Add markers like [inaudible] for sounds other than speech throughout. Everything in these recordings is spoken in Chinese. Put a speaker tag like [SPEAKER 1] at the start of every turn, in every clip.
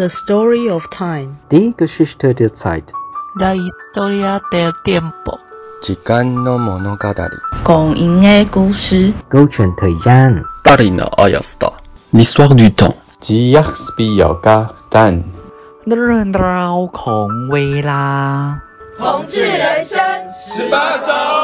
[SPEAKER 1] The story of time.
[SPEAKER 2] Die Geschichte der Zeit.
[SPEAKER 3] La historia del tiempo.
[SPEAKER 4] 时间の物语。
[SPEAKER 5] 光阴的故事。
[SPEAKER 2] 勾选 thời gian.
[SPEAKER 4] Dari no Ayasta.
[SPEAKER 6] L'histoire du temps.
[SPEAKER 7] 吉亚斯比亚嘎蛋。
[SPEAKER 8] 认到孔威啦。
[SPEAKER 9] 同志人生十八招。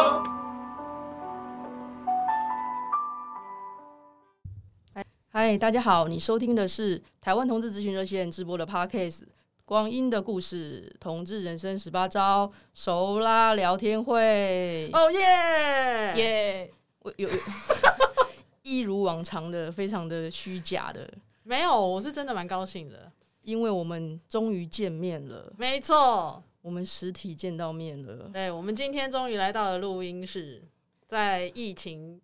[SPEAKER 10] 嗨，大家好，你收听的是台湾同志咨询热线直播的 Podcast《光阴的故事》，同志人生十八招，熟啦聊天会。
[SPEAKER 11] 哦耶
[SPEAKER 10] 耶！我有，[laughs] 一如往常的，非常的虚假的。
[SPEAKER 11] 没有，我是真的蛮高兴的，
[SPEAKER 10] 因为我们终于见面了。
[SPEAKER 11] 没错，
[SPEAKER 10] 我们实体见到面了。
[SPEAKER 11] 对，我们今天终于来到了录音室，在疫情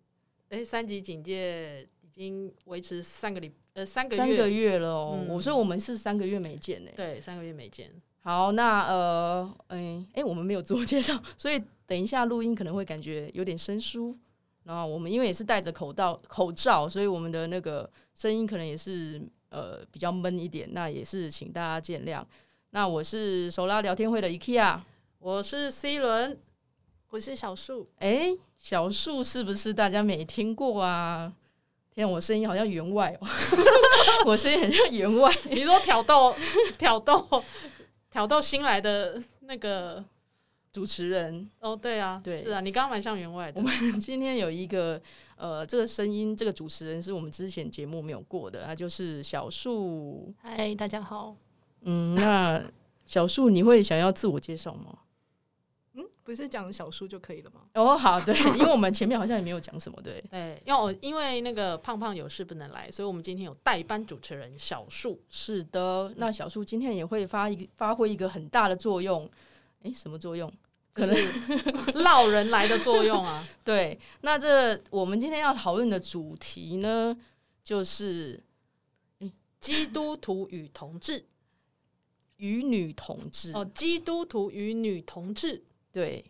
[SPEAKER 11] 诶三级警戒。已经维持三个礼呃三个月
[SPEAKER 10] 三个月了哦，
[SPEAKER 11] 嗯、
[SPEAKER 10] 我说我们是三个月没见呢。
[SPEAKER 11] 对，三个月没见。
[SPEAKER 10] 好，那呃，哎哎，我们没有自我介绍，[laughs] 所以等一下录音可能会感觉有点生疏。然后我们因为也是戴着口罩口罩，所以我们的那个声音可能也是呃比较闷一点，那也是请大家见谅。那我是手拉聊天会的 IKEA，
[SPEAKER 11] 我是 C 轮，
[SPEAKER 12] 我是小树。
[SPEAKER 10] 哎，小树是不是大家没听过啊？天，我声音好像员外哦，[laughs] 我声音很像员外。
[SPEAKER 11] 你说挑逗、[laughs] 挑逗、挑逗新来的那个
[SPEAKER 10] 主持人？
[SPEAKER 11] 哦，对啊，
[SPEAKER 10] 对，
[SPEAKER 11] 是啊，你刚刚蛮像员外的。
[SPEAKER 10] 我们 [laughs] 今天有一个呃，这个声音，这个主持人是我们之前节目没有过的，他就是小树。
[SPEAKER 12] 嗨，大家好。
[SPEAKER 10] 嗯，那小树，你会想要自我介绍吗？
[SPEAKER 12] 嗯，不是讲小树就可以了吗？
[SPEAKER 10] 哦，好，对，[laughs] 因为我们前面好像也没有讲什么，对。
[SPEAKER 11] 对，要因为那个胖胖有事不能来，所以我们今天有代班主持人小树。
[SPEAKER 10] 是的，那小树今天也会发一个发挥一个很大的作用。诶，什么作用？
[SPEAKER 11] 可能 [laughs] 烙人来的作用啊。[laughs]
[SPEAKER 10] 对，那这我们今天要讨论的主题呢，就是
[SPEAKER 11] 基督徒与同志，
[SPEAKER 10] 与女同志。
[SPEAKER 11] 哦，基督徒与女同志。
[SPEAKER 10] 对，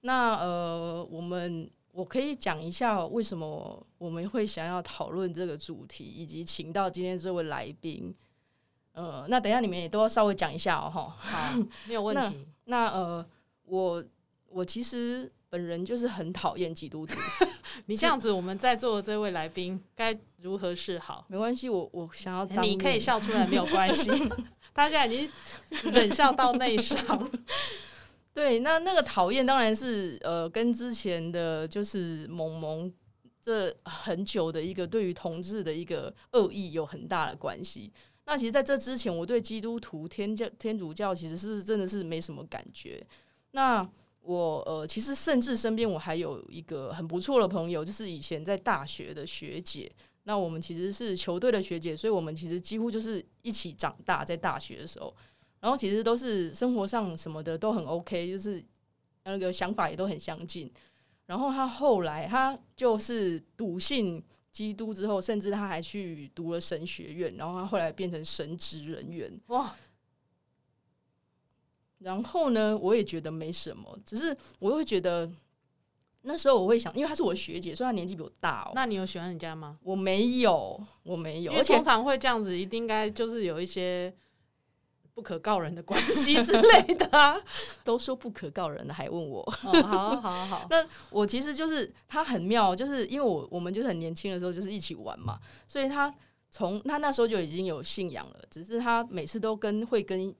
[SPEAKER 10] 那呃，我们我可以讲一下为什么我们会想要讨论这个主题，以及请到今天这位来宾。呃，那等一下你们也都要稍微讲一下哦，哈。
[SPEAKER 11] 好，没有问题。
[SPEAKER 10] 那，那呃，我我其实本人就是很讨厌基督徒。[laughs]
[SPEAKER 11] 你这样子，我们在座的这位来宾该如何是好？
[SPEAKER 10] 没关系，我我想要当。
[SPEAKER 11] 你可以笑出来没有关系，[laughs] 大家已经忍笑到内伤。[laughs]
[SPEAKER 10] 对，那那个讨厌当然是呃跟之前的就是萌萌这很久的一个对于同志的一个恶意有很大的关系。那其实在这之前，我对基督徒天教天主教其实是真的是没什么感觉。那我呃其实甚至身边我还有一个很不错的朋友，就是以前在大学的学姐。那我们其实是球队的学姐，所以我们其实几乎就是一起长大，在大学的时候。然后其实都是生活上什么的都很 OK，就是那个想法也都很相近。然后他后来他就是笃信基督之后，甚至他还去读了神学院，然后他后来变成神职人员。哇！然后呢，我也觉得没什么，只是我会觉得那时候我会想，因为她是我学姐，所以他年纪比我大哦。
[SPEAKER 11] 那你有喜欢人家吗？
[SPEAKER 10] 我没有，我没有。
[SPEAKER 11] 因为通常会这样子，一定应该就是有一些。不可告人的关系 [laughs] 之类的啊，[laughs]
[SPEAKER 10] 都说不可告人的，还问我。
[SPEAKER 11] 哦，好，[laughs] 好，好。
[SPEAKER 10] 那我其实就是他很妙，就是因为我我们就是很年轻的时候就是一起玩嘛，所以他从他那时候就已经有信仰了，只是他每次都跟会跟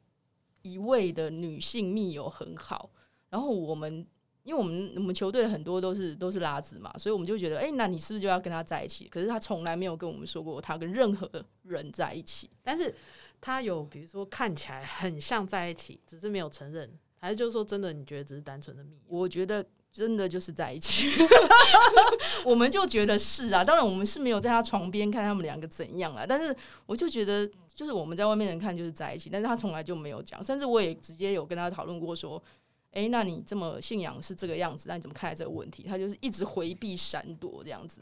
[SPEAKER 10] 一位的女性密友很好，然后我们因为我们我们球队很多都是都是拉子嘛，所以我们就觉得，哎，那你是不是就要跟他在一起？可是他从来没有跟我们说过他跟任何人在一起，
[SPEAKER 11] 但是。他有，比如说看起来很像在一起，只是没有承认，还是就是说真的？你觉得只是单纯的蜜？
[SPEAKER 10] 我觉得真的就是在一起，[laughs] 我们就觉得是啊。当然我们是没有在他床边看他们两个怎样啊，但是我就觉得就是我们在外面人看就是在一起，但是他从来就没有讲，甚至我也直接有跟他讨论过说，哎，那你这么信仰是这个样子，那你怎么看待这个问题？他就是一直回避闪躲这样子。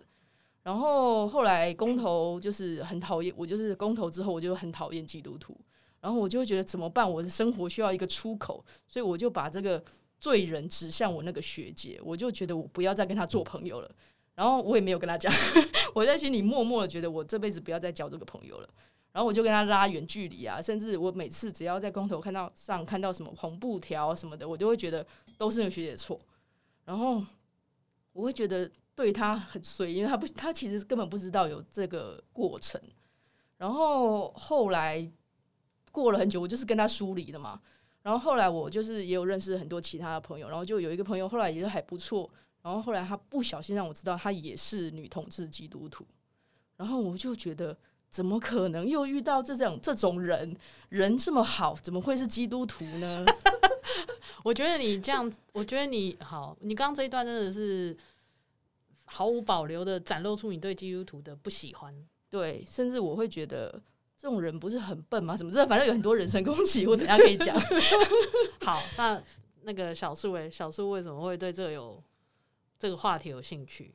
[SPEAKER 10] 然后后来公投就是很讨厌，我就是公投之后我就很讨厌基督徒，然后我就会觉得怎么办？我的生活需要一个出口，所以我就把这个罪人指向我那个学姐，我就觉得我不要再跟她做朋友了。然后我也没有跟她讲，[laughs] 我在心里默默的觉得我这辈子不要再交这个朋友了。然后我就跟她拉远距离啊，甚至我每次只要在公投看到上看到什么红布条什么的，我就会觉得都是那个学姐错，然后我会觉得对他很衰，因为他不他其实根本不知道有这个过程，然后后来过了很久，我就是跟他疏离了嘛，然后后来我就是也有认识很多其他的朋友，然后就有一个朋友后来也是还不错，然后后来他不小心让我知道他也是女同志基督徒，然后我就觉得。怎么可能又遇到这种这种人？人这么好，怎么会是基督徒呢？[laughs]
[SPEAKER 11] 我觉得你这样，我觉得你好，你刚刚这一段真的是毫无保留的展露出你对基督徒的不喜欢。
[SPEAKER 10] 对，甚至我会觉得这种人不是很笨吗？什么这反正有很多人身攻击，我等下可以讲。[laughs]
[SPEAKER 11] 好，那那个小树诶，小树为什么会对这个有这个话题有兴趣？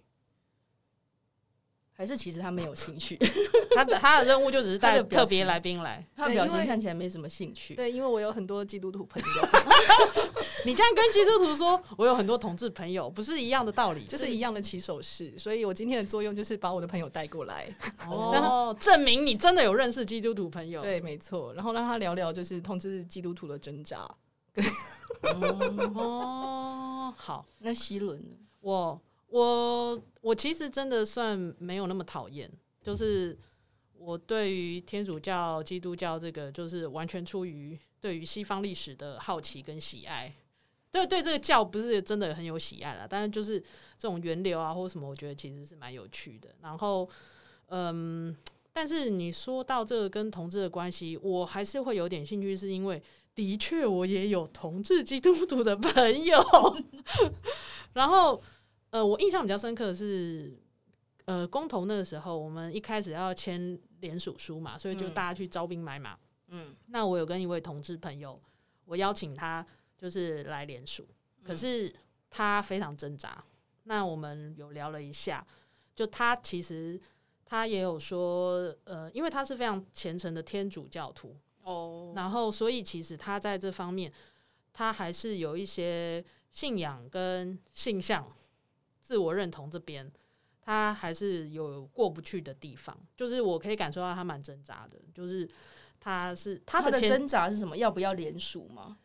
[SPEAKER 10] 还是其实他没有兴趣，[laughs]
[SPEAKER 11] 他的他的任务就只是带特别来宾来，
[SPEAKER 10] 他的表情看起来没什么兴趣。
[SPEAKER 12] 对，因为我有很多基督徒朋友。[laughs]
[SPEAKER 11] 你这样跟基督徒说，我有很多同志朋友，不是一样的道理，
[SPEAKER 12] 就是一样的起手式。所以我今天的作用就是把我的朋友带过来，
[SPEAKER 11] 哦，[laughs] 证明你真的有认识基督徒朋友。
[SPEAKER 12] 对，没错。然后让他聊聊就是同志基督徒的挣扎。对，
[SPEAKER 11] 哦，好，
[SPEAKER 10] 那希伦呢？
[SPEAKER 11] 我。我我其实真的算没有那么讨厌，就是我对于天主教、基督教这个，就是完全出于对于西方历史的好奇跟喜爱。对对，这个教不是真的很有喜爱啦，但是就是这种源流啊或什么，我觉得其实是蛮有趣的。然后，嗯，但是你说到这个跟同志的关系，我还是会有点兴趣，是因为的确我也有同志基督徒的朋友，[laughs] 然后。呃，我印象比较深刻的是，呃，公投那个时候，我们一开始要签联署书嘛，所以就大家去招兵买马。嗯。那我有跟一位同志朋友，我邀请他就是来联署，可是他非常挣扎。那我们有聊了一下，就他其实他也有说，呃，因为他是非常虔诚的天主教徒。哦。然后，所以其实他在这方面，他还是有一些信仰跟性向。自我认同这边，他还是有过不去的地方，就是我可以感受到他蛮挣扎的，就是他是他的
[SPEAKER 10] 挣扎是什么？要不要联署吗？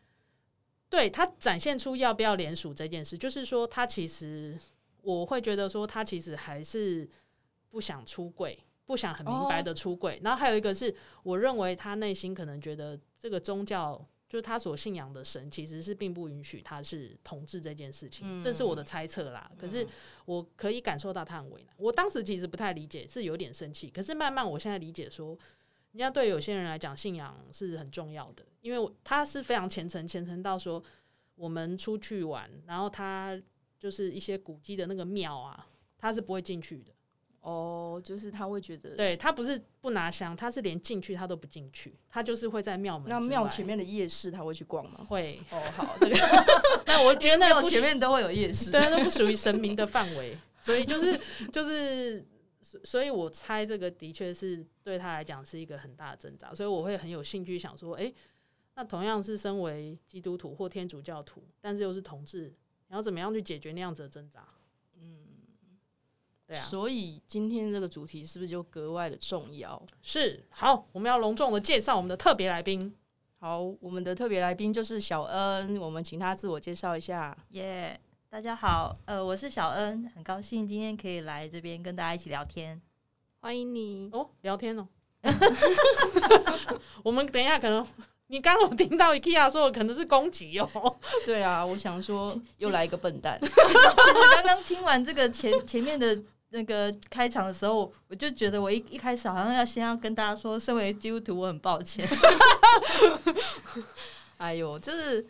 [SPEAKER 11] 对，他展现出要不要联署这件事，就是说他其实我会觉得说他其实还是不想出柜，不想很明白的出柜。哦。然后还有一个是，我认为他内心可能觉得这个宗教。就是他所信仰的神其实是并不允许他是同志这件事情，这是我的猜测啦。可是我可以感受到他很为难。我当时其实不太理解，是有点生气。可是慢慢我现在理解说，人家对有些人来讲信仰是很重要的，因为他是非常虔诚，虔诚到说我们出去玩，然后他就是一些古迹的那个庙啊，他是不会进去的。
[SPEAKER 10] 哦，就是他会觉得，
[SPEAKER 11] 对，他不是不拿香，他是连进去他都不进去，他就是会在庙门。
[SPEAKER 10] 那庙前面的夜市他会去逛吗？
[SPEAKER 11] 会。
[SPEAKER 10] 哦，好，[laughs] 这个，[laughs]
[SPEAKER 11] 那我觉得那
[SPEAKER 10] 庙前面都会有夜市，
[SPEAKER 11] 对，那不属于神明的范围，所以就是就是，所以我猜这个的确是对他来讲是一个很大的挣扎，所以我会很有兴趣想说，哎，那同样是身为基督徒或天主教徒，但是又是同志，你要怎么样去解决那样子的挣扎？
[SPEAKER 10] 对啊，所以今天这个主题是不是就格外的重要？
[SPEAKER 11] 是，好，我们要隆重的介绍我们的特别来宾。
[SPEAKER 10] 好，我们的特别来宾就是小恩，我们请他自我介绍一下。
[SPEAKER 5] 耶，yeah, 大家好，呃，我是小恩，很高兴今天可以来这边跟大家一起聊天。
[SPEAKER 12] 欢迎你
[SPEAKER 11] 哦，聊天哦。[laughs] 我们等一下可能，你刚刚有听到 IKEA 说的可能是攻击哦。
[SPEAKER 10] 对啊，我想说又来一个笨蛋。
[SPEAKER 5] 其实刚刚听完这个前前面的。那个开场的时候，我就觉得我一一开始好像要先要跟大家说，身为基督徒，我很抱歉。[laughs]
[SPEAKER 10] 哎呦，就是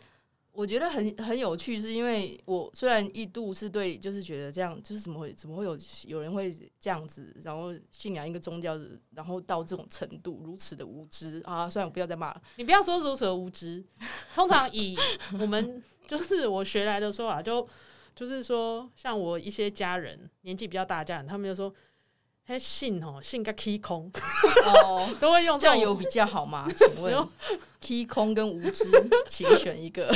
[SPEAKER 10] 我觉得很很有趣，是因为我虽然一度是对，就是觉得这样，就是怎么会怎么会有有人会这样子，然后信仰一个宗教，然后到这种程度，如此的无知啊！算了，我不要再骂了。
[SPEAKER 11] 你不要说如此的无知，通常以我们就是我学来的说法就。就是说，像我一些家人年纪比较大的家人，他们就说，嘿信哦，信个 key 空，
[SPEAKER 10] 哦，
[SPEAKER 11] 都会用
[SPEAKER 10] 这样有比较好吗？请问 key 空跟无知，[laughs] 请选一个。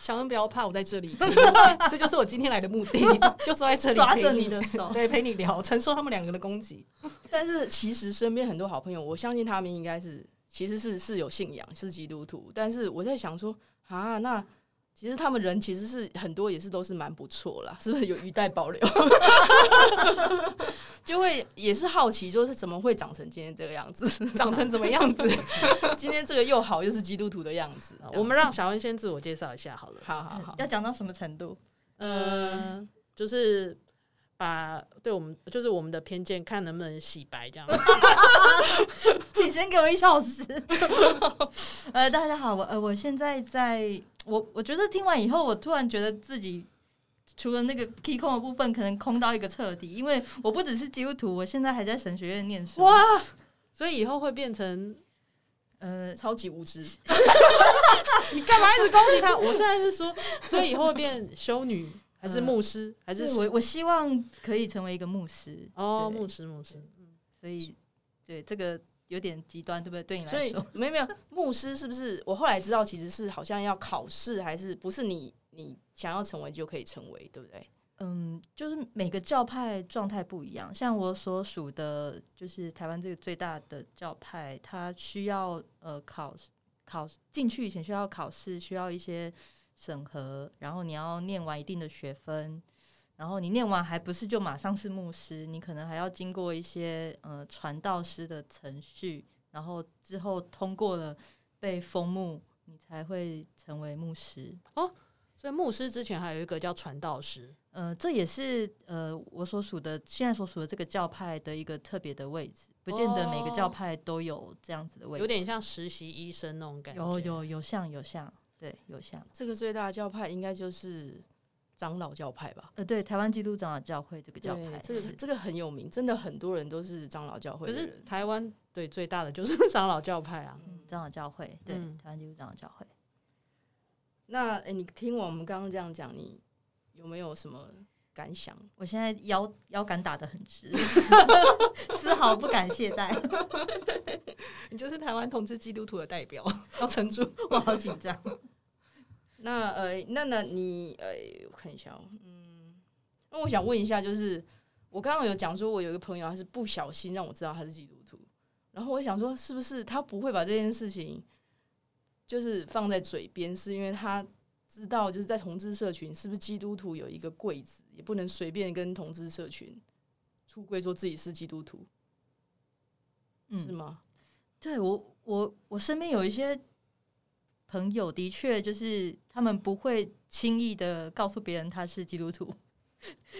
[SPEAKER 12] 小恩不要怕，我在这里，[laughs] 这就是我今天来的目的，[laughs] 就坐在这里
[SPEAKER 5] 抓着你的手，
[SPEAKER 12] 对，陪你聊，承受他们两个的攻击。
[SPEAKER 10] 但是其实身边很多好朋友，我相信他们应该是其实是是有信仰，是基督徒。但是我在想说，啊，那其实他们人其实是很多也是都是蛮不错啦，是不是有余待保留？[laughs] 就会也是好奇，就是怎么会长成今天这个样子，
[SPEAKER 12] 长成怎么样子？[laughs]
[SPEAKER 10] 今天这个又好又是基督徒的样子。
[SPEAKER 11] 我们让小恩先自我介绍一下好了。
[SPEAKER 10] 好好好，
[SPEAKER 5] 要讲到什么程度？
[SPEAKER 11] 嗯，就是把对我们就是我们的偏见，看能不能洗白这样。[laughs]
[SPEAKER 5] 请先给我一小时。呃，大家好，我呃我现在在，我我觉得听完以后，我突然觉得自己。除了那个 key 空的部分，可能空到一个彻底，因为我不只是基督徒，我现在还在神学院念书。
[SPEAKER 11] 哇！所以以后会变成
[SPEAKER 10] 呃超级无知。[laughs]
[SPEAKER 11] 你干嘛一直攻击他？我现在是说，所以以后会变修女还是牧师？呃、还是
[SPEAKER 5] 我我希望可以成为一个牧师。
[SPEAKER 11] 哦，牧师牧师。嗯，
[SPEAKER 5] 所以对这个有点极端，对不对？对你来说。
[SPEAKER 10] 所以没有没有，牧师是不是？我后来知道其实是好像要考试，还是不是你？你想要成为就可以成为，对不对？
[SPEAKER 5] 嗯，就是每个教派状态不一样。像我所属的，就是台湾这个最大的教派，它需要呃考考进去以前需要考试，需要一些审核，然后你要念完一定的学分，然后你念完还不是就马上是牧师，你可能还要经过一些呃传道师的程序，然后之后通过了被封牧，你才会成为牧师
[SPEAKER 11] 哦。所以牧师之前还有一个叫传道师，
[SPEAKER 5] 呃，这也是呃我所属的现在所属的这个教派的一个特别的位置，不见得每个教派都有这样子的位置，
[SPEAKER 11] 有点像实习医生那种感觉。
[SPEAKER 5] 有有有像有像，对，有像。
[SPEAKER 10] 这个最大的教派应该就是长老教派吧？
[SPEAKER 5] 呃，对，台湾基督长老教会这个教派，
[SPEAKER 10] 这个这个很有名，真的很多人都是长老教会。
[SPEAKER 11] 可是台湾对最大的就是长老教派啊，
[SPEAKER 5] 嗯、长老教会，对，
[SPEAKER 11] 嗯、
[SPEAKER 5] 台湾基督长老教会。
[SPEAKER 10] 那哎、欸，你听我们刚刚这样讲，你有没有什么感想？
[SPEAKER 5] 我现在腰腰杆打得很直，[laughs] 丝毫不敢懈怠。[laughs]
[SPEAKER 12] 你就是台湾同志基督徒的代表，[laughs] 要撑住，
[SPEAKER 5] 我好紧张。
[SPEAKER 10] 那呃，那那你呃，我看一下哦，嗯，那我想问一下，就是我刚刚有讲说，我有一个朋友，他是不小心让我知道他是基督徒，然后我想说，是不是他不会把这件事情。就是放在嘴边，是因为他知道，就是在同志社群，是不是基督徒有一个柜子，也不能随便跟同志社群出柜，说自己是基督徒，嗯，是吗？
[SPEAKER 5] 对，我，我，我身边有一些朋友，的确就是他们不会轻易的告诉别人他是基督徒，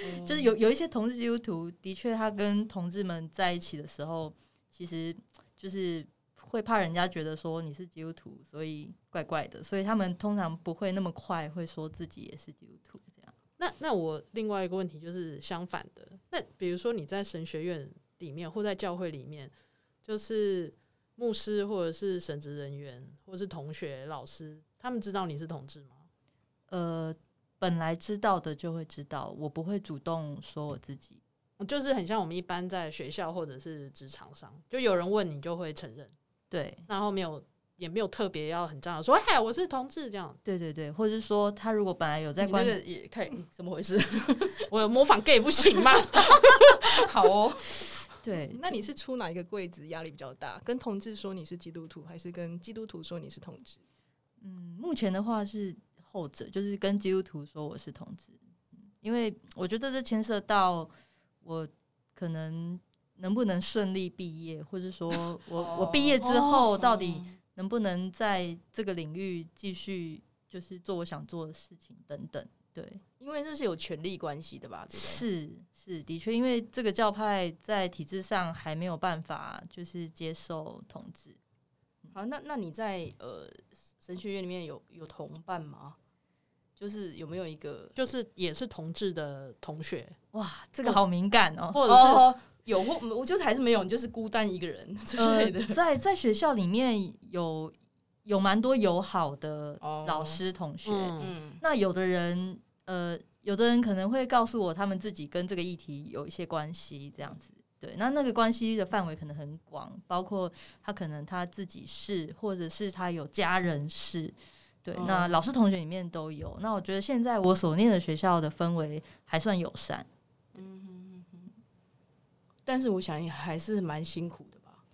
[SPEAKER 5] 嗯、就是有有一些同志基督徒，的确他跟同志们在一起的时候，其实就是。会怕人家觉得说你是基督徒，所以怪怪的，所以他们通常不会那么快会说自己也是基督徒这样。
[SPEAKER 11] 那那我另外一个问题就是相反的，那比如说你在神学院里面或在教会里面，就是牧师或者是神职人员或者是同学老师，他们知道你是同志吗？
[SPEAKER 5] 呃，本来知道的就会知道，我不会主动说我自己，
[SPEAKER 11] 就是很像我们一般在学校或者是职场上，就有人问你就会承认。
[SPEAKER 5] 对，
[SPEAKER 11] 然后没有，也没有特别要很张扬说，嗨，我是同志这样。
[SPEAKER 5] 对对对，或者是说他如果本来有在关，
[SPEAKER 10] 也太怎么回事，[laughs]
[SPEAKER 11] 我有模仿 gay 不行吗？[laughs] [laughs]
[SPEAKER 10] 好哦，
[SPEAKER 5] 对，
[SPEAKER 12] 那你是出哪一个柜子压力比较大？跟同志说你是基督徒，还是跟基督徒说你是同志？
[SPEAKER 5] 嗯，目前的话是后者，就是跟基督徒说我是同志，因为我觉得这牵涉到我可能。能不能顺利毕业，或者说 [laughs] 我我毕业之后到底能不能在这个领域继续就是做我想做的事情等等，对，
[SPEAKER 10] 因为这是有权力关系的吧？对不对？
[SPEAKER 5] 是是的确，因为这个教派在体制上还没有办法就是接受统治。
[SPEAKER 10] 好，那那你在呃神学院里面有有同伴吗？就是有没有一个
[SPEAKER 11] 就是也是同志的同学？
[SPEAKER 5] 哇，这个好敏感哦，
[SPEAKER 10] 或者是。哦有或我就是还是没有，你就是孤单一个人之类的。
[SPEAKER 5] 呃、在在学校里面有有蛮多友好的老师同学，哦、嗯，那有的人呃，有的人可能会告诉我他们自己跟这个议题有一些关系这样子，对，那那个关系的范围可能很广，包括他可能他自己是，或者是他有家人是，对，嗯、那老师同学里面都有。那我觉得现在我所念的学校的氛围还算友善。
[SPEAKER 10] 嗯哼哼，但是我想也还是蛮辛苦的吧。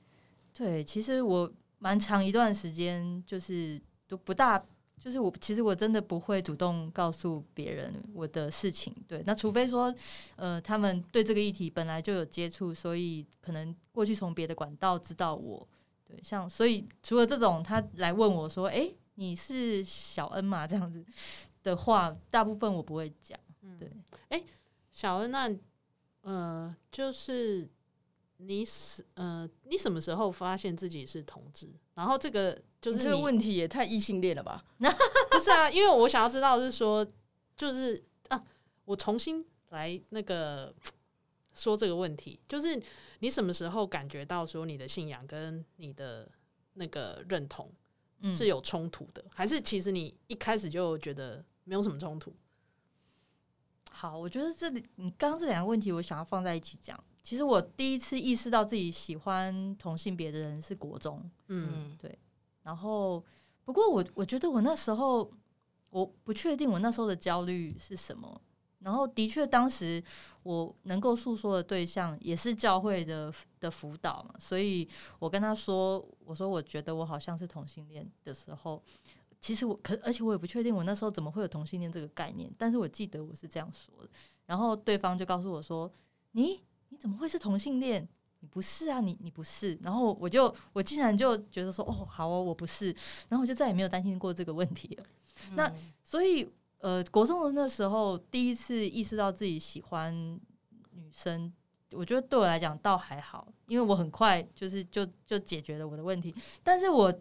[SPEAKER 5] 对，其实我蛮长一段时间就是都不大。就是我其实我真的不会主动告诉别人我的事情，对，那除非说，呃，他们对这个议题本来就有接触，所以可能过去从别的管道知道我，对，像所以除了这种他来问我说，哎，你是小恩吗？这样子的话，大部分我不会讲，对，
[SPEAKER 11] 哎，小恩，那呃，就是。你什呃，你什么时候发现自己是同志？然后这个就是
[SPEAKER 10] 这个问题也太异性恋了吧？[laughs]
[SPEAKER 11] 不是啊，因为我想要知道是说，就是啊，我重新来那个说这个问题，就是你什么时候感觉到说你的信仰跟你的那个认同是有冲突的，嗯，还是其实你一开始就觉得没有什么冲突？
[SPEAKER 5] 好，我觉得这里你刚刚这两个问题，我想要放在一起讲。其实我第一次意识到自己喜欢同性别的人是国中，嗯，对。然后，不过我我觉得我那时候我不确定我那时候的焦虑是什么。然后，的确当时我能够诉说的对象也是教会的的辅导嘛，所以我跟他说，我说我觉得我好像是同性恋的时候，其实我可而且我也不确定我那时候怎么会有同性恋这个概念，但是我记得我是这样说的。然后对方就告诉我说，你。你怎么会是同性恋？你不是啊，你你不是。然后我就我竟然就觉得说，哦，好哦，我不是。然后我就再也没有担心过这个问题了。嗯、那所以呃，国中的那时候第一次意识到自己喜欢女生，我觉得对我来讲倒还好，因为我很快就是就就解决了我的问题。但是我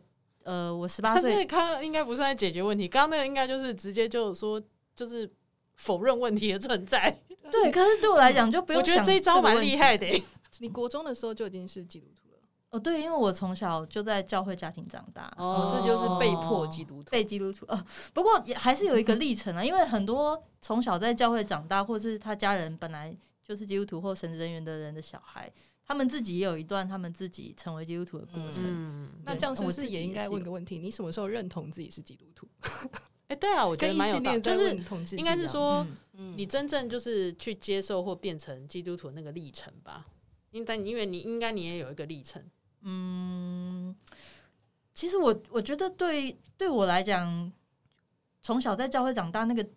[SPEAKER 5] 呃，我十八岁，
[SPEAKER 11] 他应该不算在解决问题，刚刚那个应该就是直接就说就是否认问题的存在。
[SPEAKER 5] 对，可是对我来讲就不用想。
[SPEAKER 11] 我觉得这一招蛮厉害的。[laughs]
[SPEAKER 12] 你国中的时候就已经是基督徒了？
[SPEAKER 5] 哦，对，因为我从小就在教会家庭长大，
[SPEAKER 10] 哦，这就是被迫基督徒，
[SPEAKER 5] 被基督徒。哦，不过也还是有一个历程啊，因为很多从小在教会长大，或是他家人本来就是基督徒或神职人员的人的小孩，他们自己也有一段他们自己成为基督徒的过程。
[SPEAKER 12] 嗯，那这样是不是也应该问个问题？你什么时候认同自己是基督徒？
[SPEAKER 11] 哎，对啊，我觉得蛮有道理，就是应该是说，你真正就是去接受或变成基督徒那个历程吧。应该因为你应该你也有一个历程。
[SPEAKER 5] 嗯，其实我我觉得对对我来讲，从小在教会长大，那个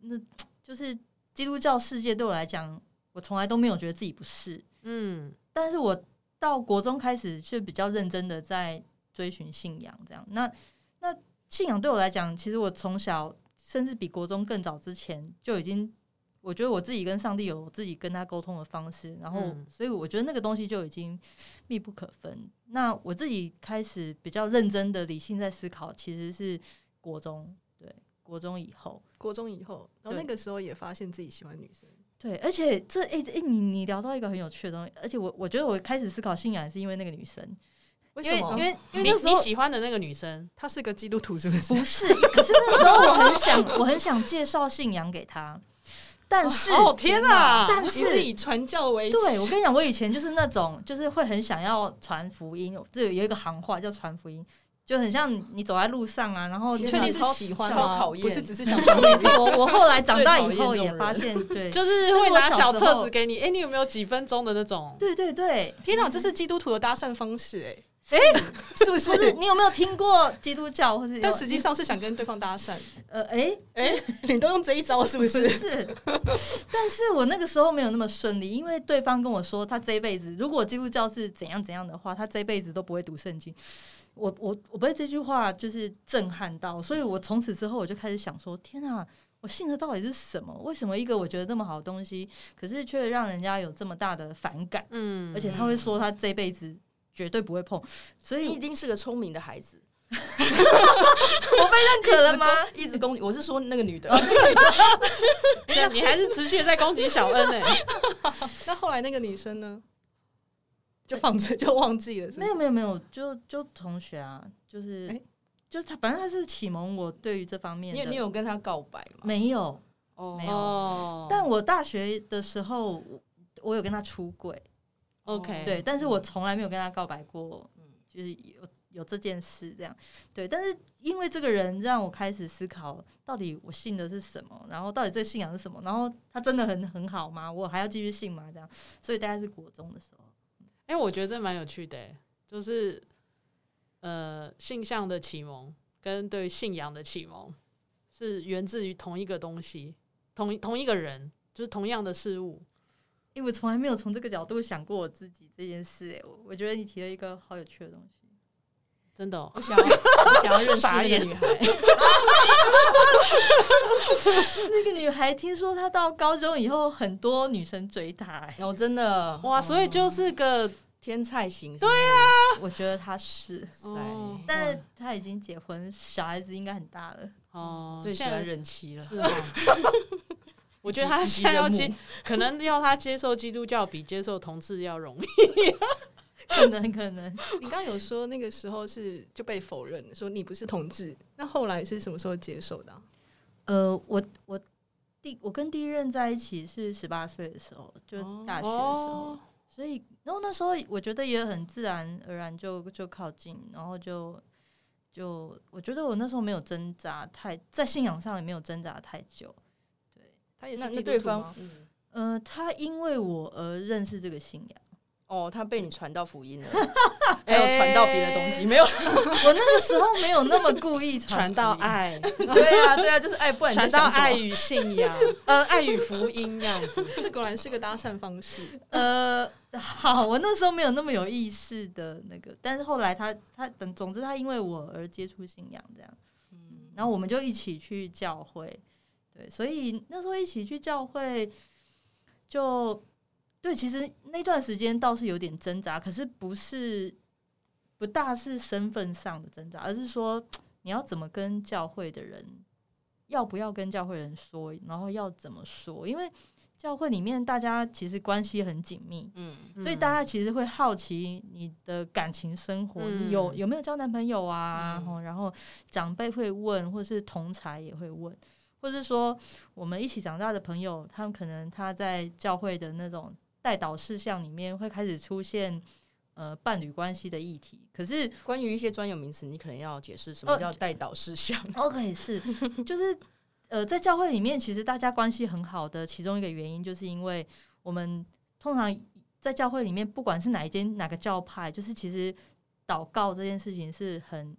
[SPEAKER 5] 那就是基督教世界对我来讲，我从来都没有觉得自己不是。嗯，但是我到国中开始却比较认真的在追寻信仰，这样那那。信仰对我来讲，其实我从小甚至比国中更早之前就已经，我觉得我自己跟上帝有自己跟他沟通的方式，然后所以我觉得那个东西就已经密不可分。那我自己开始比较认真的理性在思考，其实是国中，对，国中以后，
[SPEAKER 12] 国中以后，然后那个时候也发现自己喜欢女生。
[SPEAKER 5] 对，而且这哎哎，你你聊到一个很有趣的东西，而且我我觉得我开始思考信仰是因为那个女生。
[SPEAKER 12] 为什么？
[SPEAKER 5] 因为因为那时候
[SPEAKER 11] 你喜欢的那个女生，
[SPEAKER 12] 她是个基督徒，是不是？
[SPEAKER 5] 不是，可是那 [laughs] 时候我很想，我很想介绍信仰给她，但是
[SPEAKER 11] 哦天哪！
[SPEAKER 5] 但是
[SPEAKER 12] 是以传教为主。
[SPEAKER 5] 对，我跟你讲，我以前就是那种，就是会很想要传福音，这有一个行话叫传福音，就很像你走在路上啊，然后
[SPEAKER 12] 你确定是喜欢吗？讨厌，不是只是想
[SPEAKER 5] 传福音。我我后来长大以后也发现，对，
[SPEAKER 11] 就是会拿小册子给你，哎，你有没有几分钟的那种？
[SPEAKER 5] 对对对，
[SPEAKER 12] 天哪，这是基督徒的搭讪方式，哎。
[SPEAKER 5] 哎，[laughs] 是不是？不是，你有没有听过基督教，或是？
[SPEAKER 12] 但实际上是想跟对方搭讪。
[SPEAKER 5] 呃，哎，
[SPEAKER 12] 哎，[laughs] 你都用这一招是不是？
[SPEAKER 5] 是。但是我那个时候没有那么顺利，因为对方跟我说，他这一辈子如果基督教是怎样怎样的话，他这一辈子都不会读圣经。我我我被这句话就是震撼到，所以我从此之后我就开始想说，天啊，我信的到底是什么？为什么一个我觉得这么好的东西，可是却让人家有这么大的反感？嗯，而且他会说他这辈子。绝对不会碰，所以
[SPEAKER 10] 你一定是个聪明的孩子。
[SPEAKER 5] 我被认可了吗？
[SPEAKER 10] 一直攻击，我是说那个女的。[laughs]
[SPEAKER 11] 你还是持续在攻击小恩呢？[laughs]
[SPEAKER 12] 那后来那个女生呢？就放着 [laughs] 就忘记了是是？
[SPEAKER 5] 没有没有没有，就就同学啊，就是，欸、就是他，反正他是启蒙我对于这方面的。
[SPEAKER 10] 你你有跟他告白吗？
[SPEAKER 5] 没有，哦，没有。但我大学的时候，我有跟他出柜。
[SPEAKER 11] OK，
[SPEAKER 5] 对，但是我从来没有跟他告白过，就是有有这件事这样，对，但是因为这个人让我开始思考，到底我信的是什么，然后到底这个信仰是什么，然后他真的很很好吗？我还要继续信吗？这样，所以大概是国中的时候。
[SPEAKER 11] 哎、欸，我觉得这蛮有趣的，就是呃，性向的启蒙跟对信仰的启蒙是源自于同一个东西，同同一个人，就是同样的事物。
[SPEAKER 5] 因为我从来没有从这个角度想过我自己这件事，哎，我我觉得你提了一个好有趣的东西，
[SPEAKER 11] 真的、哦，
[SPEAKER 10] 我想要我想要认识那个女孩。[laughs]
[SPEAKER 5] 那个女孩听说她到高中以后很多女生追她，哎，
[SPEAKER 10] 哦，真的，
[SPEAKER 11] 哇，所以就是个
[SPEAKER 10] 天才型。
[SPEAKER 11] 对啊，
[SPEAKER 5] 我觉得她是，
[SPEAKER 11] 哦、
[SPEAKER 5] 但是她已经结婚，小孩子应该很大了，
[SPEAKER 11] 哦，
[SPEAKER 10] 最喜欢人妻了。
[SPEAKER 11] 是哦。[laughs] 我觉得他现在要接，可能要他接受基督教比接受同志要容易。[laughs]
[SPEAKER 5] 可能可能。
[SPEAKER 12] 你刚刚有说那个时候是就被否认，说你不是同志，那后来是什么时候接受的啊？
[SPEAKER 5] 呃，我我第我跟第一任在一起是十八岁的时候，就大学的时候，哦、所以然后那时候我觉得也很自然而然就就靠近，然后就就我觉得我那时候没有挣扎太在信仰上也没有挣扎太久。
[SPEAKER 12] 他也是
[SPEAKER 10] 那对方，
[SPEAKER 5] 嗯，呃，他因为我而认识这个信仰。
[SPEAKER 10] 哦，他被你传到福音了，[laughs] 还有传到别的东西，欸、没有？[laughs]
[SPEAKER 5] 我那个时候没有那么故意传
[SPEAKER 11] 到爱。
[SPEAKER 10] 对啊，对啊，就是爱，不然传
[SPEAKER 11] 到爱与信仰，呃，爱与福音这样子。
[SPEAKER 12] 这果然是个搭讪方式。
[SPEAKER 5] 呃，好，我那时候没有那么有意识的那个，但是后来他他等，总之他因为我而接触信仰这样，嗯，然后我们就一起去教会。对，所以那时候一起去教会，就对，其实那段时间倒是有点挣扎，可是不是不大是身份上的挣扎，而是说你要怎么跟教会的人，要不要跟教会人说，然后要怎么说，因为教会里面大家其实关系很紧密，嗯，所以大家其实会好奇你的感情生活，嗯、有有没有交男朋友啊？嗯、然后长辈会问，或是同才也会问。或是说，我们一起长大的朋友，他们可能他在教会的那种代祷事项里面会开始出现呃伴侣关系的议题。可是
[SPEAKER 10] 关于一些专有名词，你可能要解释什么叫代祷事项。[laughs]
[SPEAKER 5] 呃、OK，是，就是呃在教会里面，其实大家关系很好的其中一个原因，就是因为我们通常在教会里面，不管是哪一间哪个教派，就是其实祷告这件事情是很。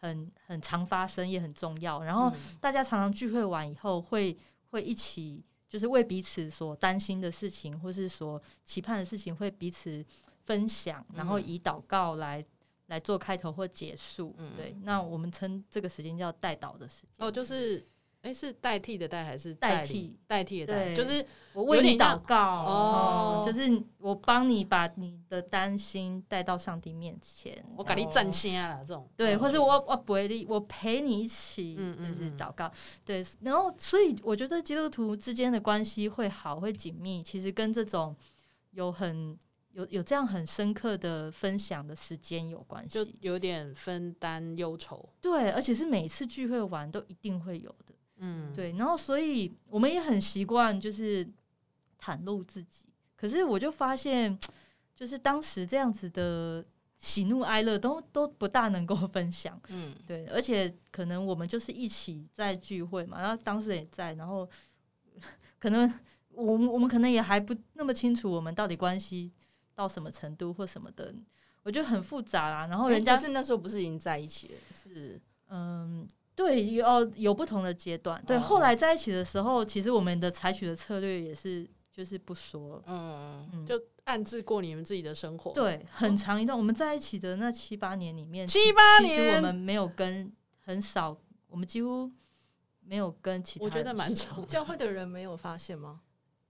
[SPEAKER 5] 很很常发生，也很重要。然后大家常常聚会完以后会，会会一起，就是为彼此所担心的事情，或是所期盼的事情，会彼此分享，然后以祷告来来做开头或结束。嗯、对，那我们称这个时间叫代祷的时间。
[SPEAKER 11] 哦，就是。哎，是代替的代还是
[SPEAKER 5] 代替？
[SPEAKER 11] 代替的代，就是
[SPEAKER 5] 我为你祷告哦，就是我帮你把你的担心带到上帝面前，
[SPEAKER 11] 我给你站起来了这种。
[SPEAKER 5] 对，或者我我陪你，我陪你一起，就是祷告。对，然后所以我觉得基督徒之间的关系会好，会紧密，其实跟这种有很有有这样很深刻的分享的时间有关系，
[SPEAKER 11] 就有点分担忧愁。
[SPEAKER 5] 对，而且是每次聚会完都一定会有的。嗯，对，然后所以我们也很习惯就是袒露自己，可是我就发现，就是当时这样子的喜怒哀乐都都不大能够 [laughs] 分享，嗯，对，而且可能我们就是一起在聚会嘛，然后当时也在，然后可能我们我们可能也还不那么清楚我们到底关系到什么程度或什么的，我觉得很复杂啦。然后人家
[SPEAKER 10] 是那时候不是已经在一起了，是
[SPEAKER 5] 嗯。对，有有不同的阶段。对，后来在一起的时候，其实我们的采取的策略也是，就是不说，
[SPEAKER 11] 嗯，嗯，就暗自过你们自己的生活。
[SPEAKER 5] 对，很长一段，我们在一起的那七八年里面，
[SPEAKER 11] 七八年，
[SPEAKER 5] 其实我们没有跟很少，我们几乎没有跟其他。
[SPEAKER 11] 我觉得蛮长。[laughs]
[SPEAKER 12] 教会的人没有发现吗？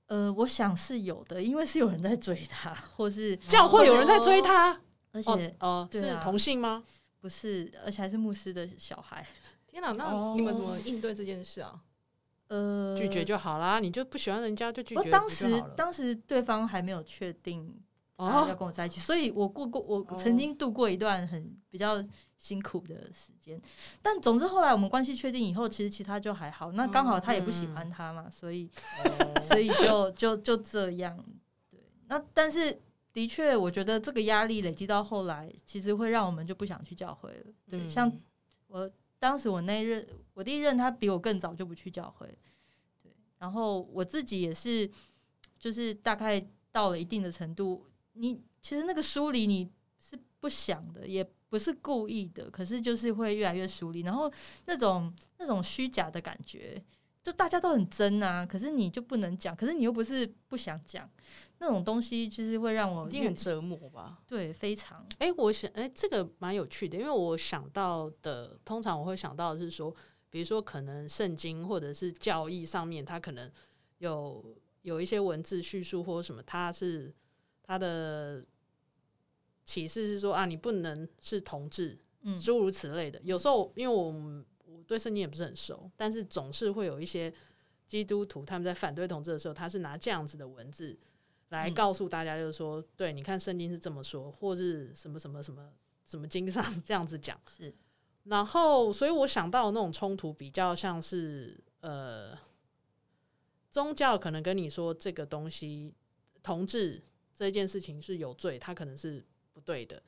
[SPEAKER 5] 呃，我想是有的，因为是有人在追他，或是 [laughs]
[SPEAKER 11] 教会有人在追他，
[SPEAKER 5] 而且
[SPEAKER 11] 哦，是同性吗？
[SPEAKER 5] 不是，而且还是牧师的小孩。
[SPEAKER 12] 天哪，那你们怎么应对这件事啊？
[SPEAKER 5] 呃，
[SPEAKER 11] 拒绝就好啦，你就不喜欢人家就拒绝就。
[SPEAKER 5] 当时当时对方还没有确定要跟我在一起，所以我过过我曾经度过一段很比较辛苦的时间。但总之后来我们关系确定以后，其实其他就还好。那刚好他也不喜欢他嘛，所以所以就就就这样。对，那但是的确，我觉得这个压力累积到后来，其实会让我们就不想去教会了。对，嗯、像我当时我那一任，我第一任他比我更早就不去教会。对，然后我自己也是，就是大概到了一定的程度，你其实那个疏离你是不想的，也不是故意的，可是就是会越来越疏离，然后那种那种虚假的感觉。就大家都很真啊，可是你就不能讲，可是你又不是不想讲，那种东西就是会让我
[SPEAKER 10] 一定很折磨吧？
[SPEAKER 5] 对，非常。
[SPEAKER 11] 哎、欸，我想，哎、欸，这个蛮有趣的，因为我想到的，通常我会想到的是说，比如说可能圣经或者是教义上面，它可能有有一些文字叙述或者什么，它是它的启示是说啊，你不能是同志，嗯，诸如此类的。有时候因为我们。对圣经也不是很熟，但是总是会有一些基督徒他们在反对同志的时候，他是拿这样子的文字来告诉大家，就是说，嗯、对，你看圣经是这么说，或是什么什么什么什么经上 [laughs] 这样子讲。是。然后，所以我想到那种冲突比较像是，呃，宗教可能跟你说这个东西，同志这件事情是有罪，他可能是不对的。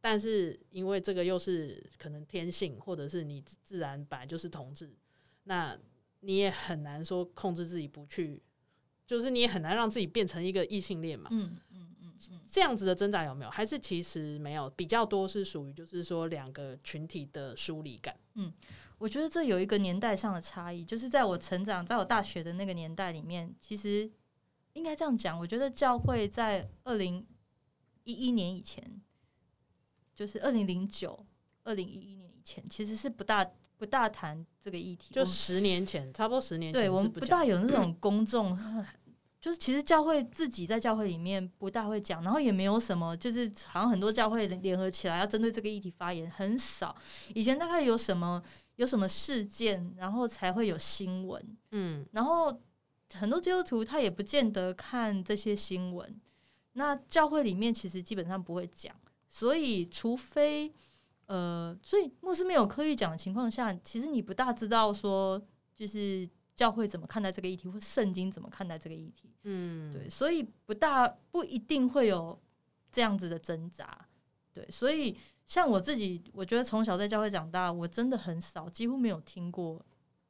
[SPEAKER 11] 但是因为这个又是可能天性，或者是你自然本来就是同志，那你也很难说控制自己不去，就是你也很难让自己变成一个异性恋嘛。嗯嗯嗯嗯。这样子的挣扎有没有？还是其实没有？比较多是属于就是说两个群体的疏离感。
[SPEAKER 5] 嗯，我觉得这有一个年代上的差异，就是在我成长，在我大学的那个年代里面，其实应该这样讲，我觉得教会在二零一一年以前。就是二零零九、二零一一年以前，其实是不大不大谈这个议题。
[SPEAKER 11] 就十年前，差不多十年前。
[SPEAKER 5] 对，我们不大有那种公众，就是其实教会自己在教会里面不大会讲，然后也没有什么，就是好像很多教会联合起来要针对这个议题发言，很少。以前大概有什么有什么事件，然后才会有新闻。嗯，然后很多基督徒他也不见得看这些新闻，那教会里面其实基本上不会讲。所以，除非，呃，所以牧师没有刻意讲的情况下，其实你不大知道说，就是教会怎么看待这个议题，或圣经怎么看待这个议题。嗯，对，所以不大不一定会有这样子的挣扎。对，所以像我自己，我觉得从小在教会长大，我真的很少，几乎没有听过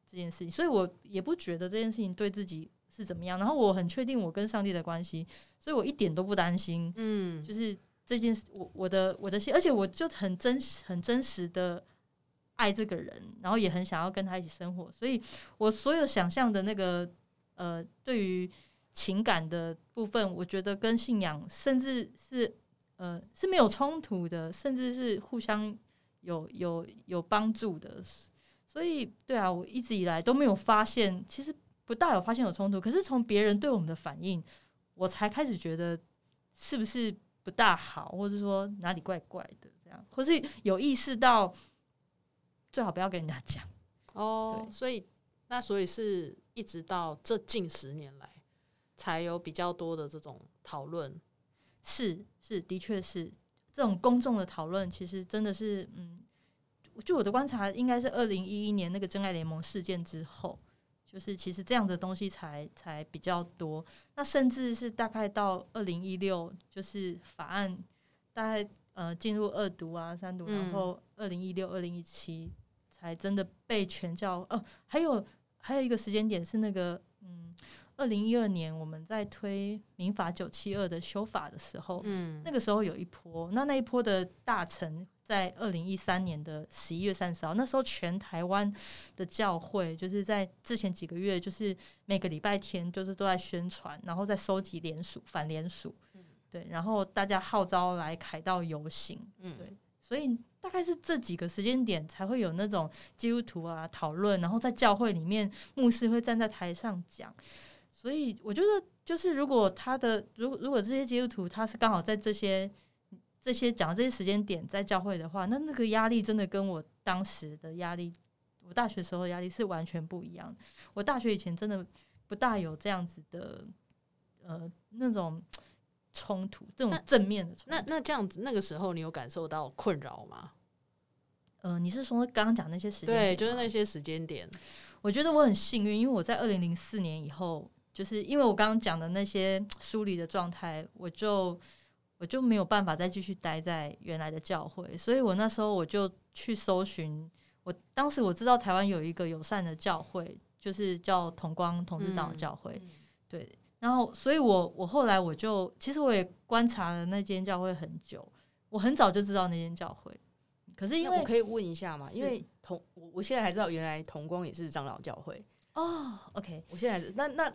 [SPEAKER 5] 这件事情，所以我也不觉得这件事情对自己是怎么样。然后我很确定我跟上帝的关系，所以我一点都不担心。嗯，就是。这件事，我我的我的心，而且我就很真实、很真实的爱这个人，然后也很想要跟他一起生活，所以我所有想象的那个呃，对于情感的部分，我觉得跟信仰甚至是呃是没有冲突的，甚至是互相有有有帮助的。所以对啊，我一直以来都没有发现，其实不大有发现有冲突，可是从别人对我们的反应，我才开始觉得是不是。不大好，或者说哪里怪怪的这样，或是有意识到最好不要跟人家讲
[SPEAKER 11] 哦。所以那所以是一直到这近十年来才有比较多的这种讨论。
[SPEAKER 5] 是是，的确是这种公众的讨论，其实真的是嗯，据我的观察，应该是二零一一年那个真爱联盟事件之后。就是其实这样的东西才才比较多，那甚至是大概到二零一六，就是法案大概呃进入二读啊三读，然后二零一六二零一七才真的被全教哦，还有还有一个时间点是那个嗯二零一二年我们在推民法九七二的修法的时候，嗯，那个时候有一波，那那一波的大臣。在二零一三年的十一月三十号，那时候全台湾的教会就是在之前几个月，就是每个礼拜天就是都在宣传，然后在收集联署、反联署，对，然后大家号召来凯道游行，嗯，对，所以大概是这几个时间点才会有那种基督徒啊讨论，然后在教会里面牧师会站在台上讲，所以我觉得就是如果他的如果如果这些基督徒他是刚好在这些。这些讲的这些时间点在教会的话，那那个压力真的跟我当时的压力，我大学时候的压力是完全不一样的。我大学以前真的不大有这样子的，呃，那种冲突，这种正面的冲突。
[SPEAKER 11] 那那，那这样子，那个时候你有感受到困扰吗？
[SPEAKER 5] 呃，你是说刚刚讲那些时间点？
[SPEAKER 11] 对，就是那些时间点。
[SPEAKER 5] 我觉得我很幸运，因为我在二零零四年以后，就是因为我刚刚讲的那些梳理的状态，我就。我就没有办法再继续待在原来的教会，所以我那时候我就去搜寻，我当时我知道台湾有一个友善的教会，就是叫同光同志长老教会，嗯、对，然后所以我我后来我就其实我也观察了那间教会很久，我很早就知道那间教会。可是因为
[SPEAKER 10] 我可以问一下嘛？因为同我我现在还知道原来同光也是长老教会
[SPEAKER 5] 哦。OK，
[SPEAKER 10] 我现在那那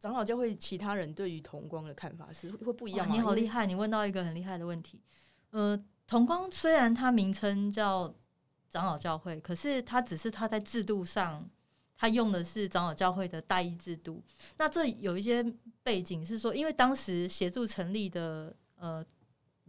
[SPEAKER 10] 长老教会其他人对于同光的看法是会不一样吗？
[SPEAKER 5] 你好厉害，你问到一个很厉害的问题。呃，同光虽然它名称叫长老教会，可是它只是它在制度上，它用的是长老教会的代议制度。那这有一些背景是说，因为当时协助成立的呃。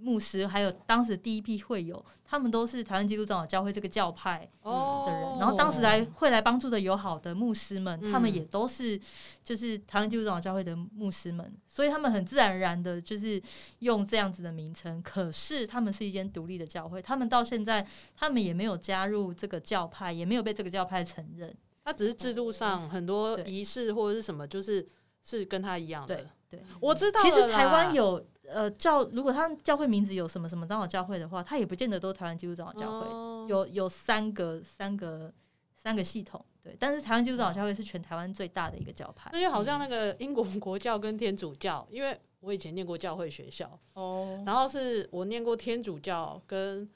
[SPEAKER 5] 牧师还有当时第一批会友，他们都是台湾基督长老教会这个教派的人。然后当时来会来帮助的友好的牧师们，他们也都是就是台湾基督长老教会的牧师们，所以他们很自然而然的就是用这样子的名称。可是他们是一间独立的教会，他们到现在他们也没有加入这个教派，也没有被这个教派承认。
[SPEAKER 11] 他只是制度上很多仪式或者是什么，就是是跟他一样的。
[SPEAKER 5] 对，对
[SPEAKER 11] 我知道。
[SPEAKER 5] 其实台湾有。呃，教如果他教会名字有什么什么长老教会的话，他也不见得都是台湾基督长老教会，哦、有有三个三个三个系统，对。但是台湾基督长老教会是全台湾最大的一个教派。
[SPEAKER 11] 那就好像那个英国国教跟天主教，因为我以前念过教会学校，哦，然后是我念过天主教跟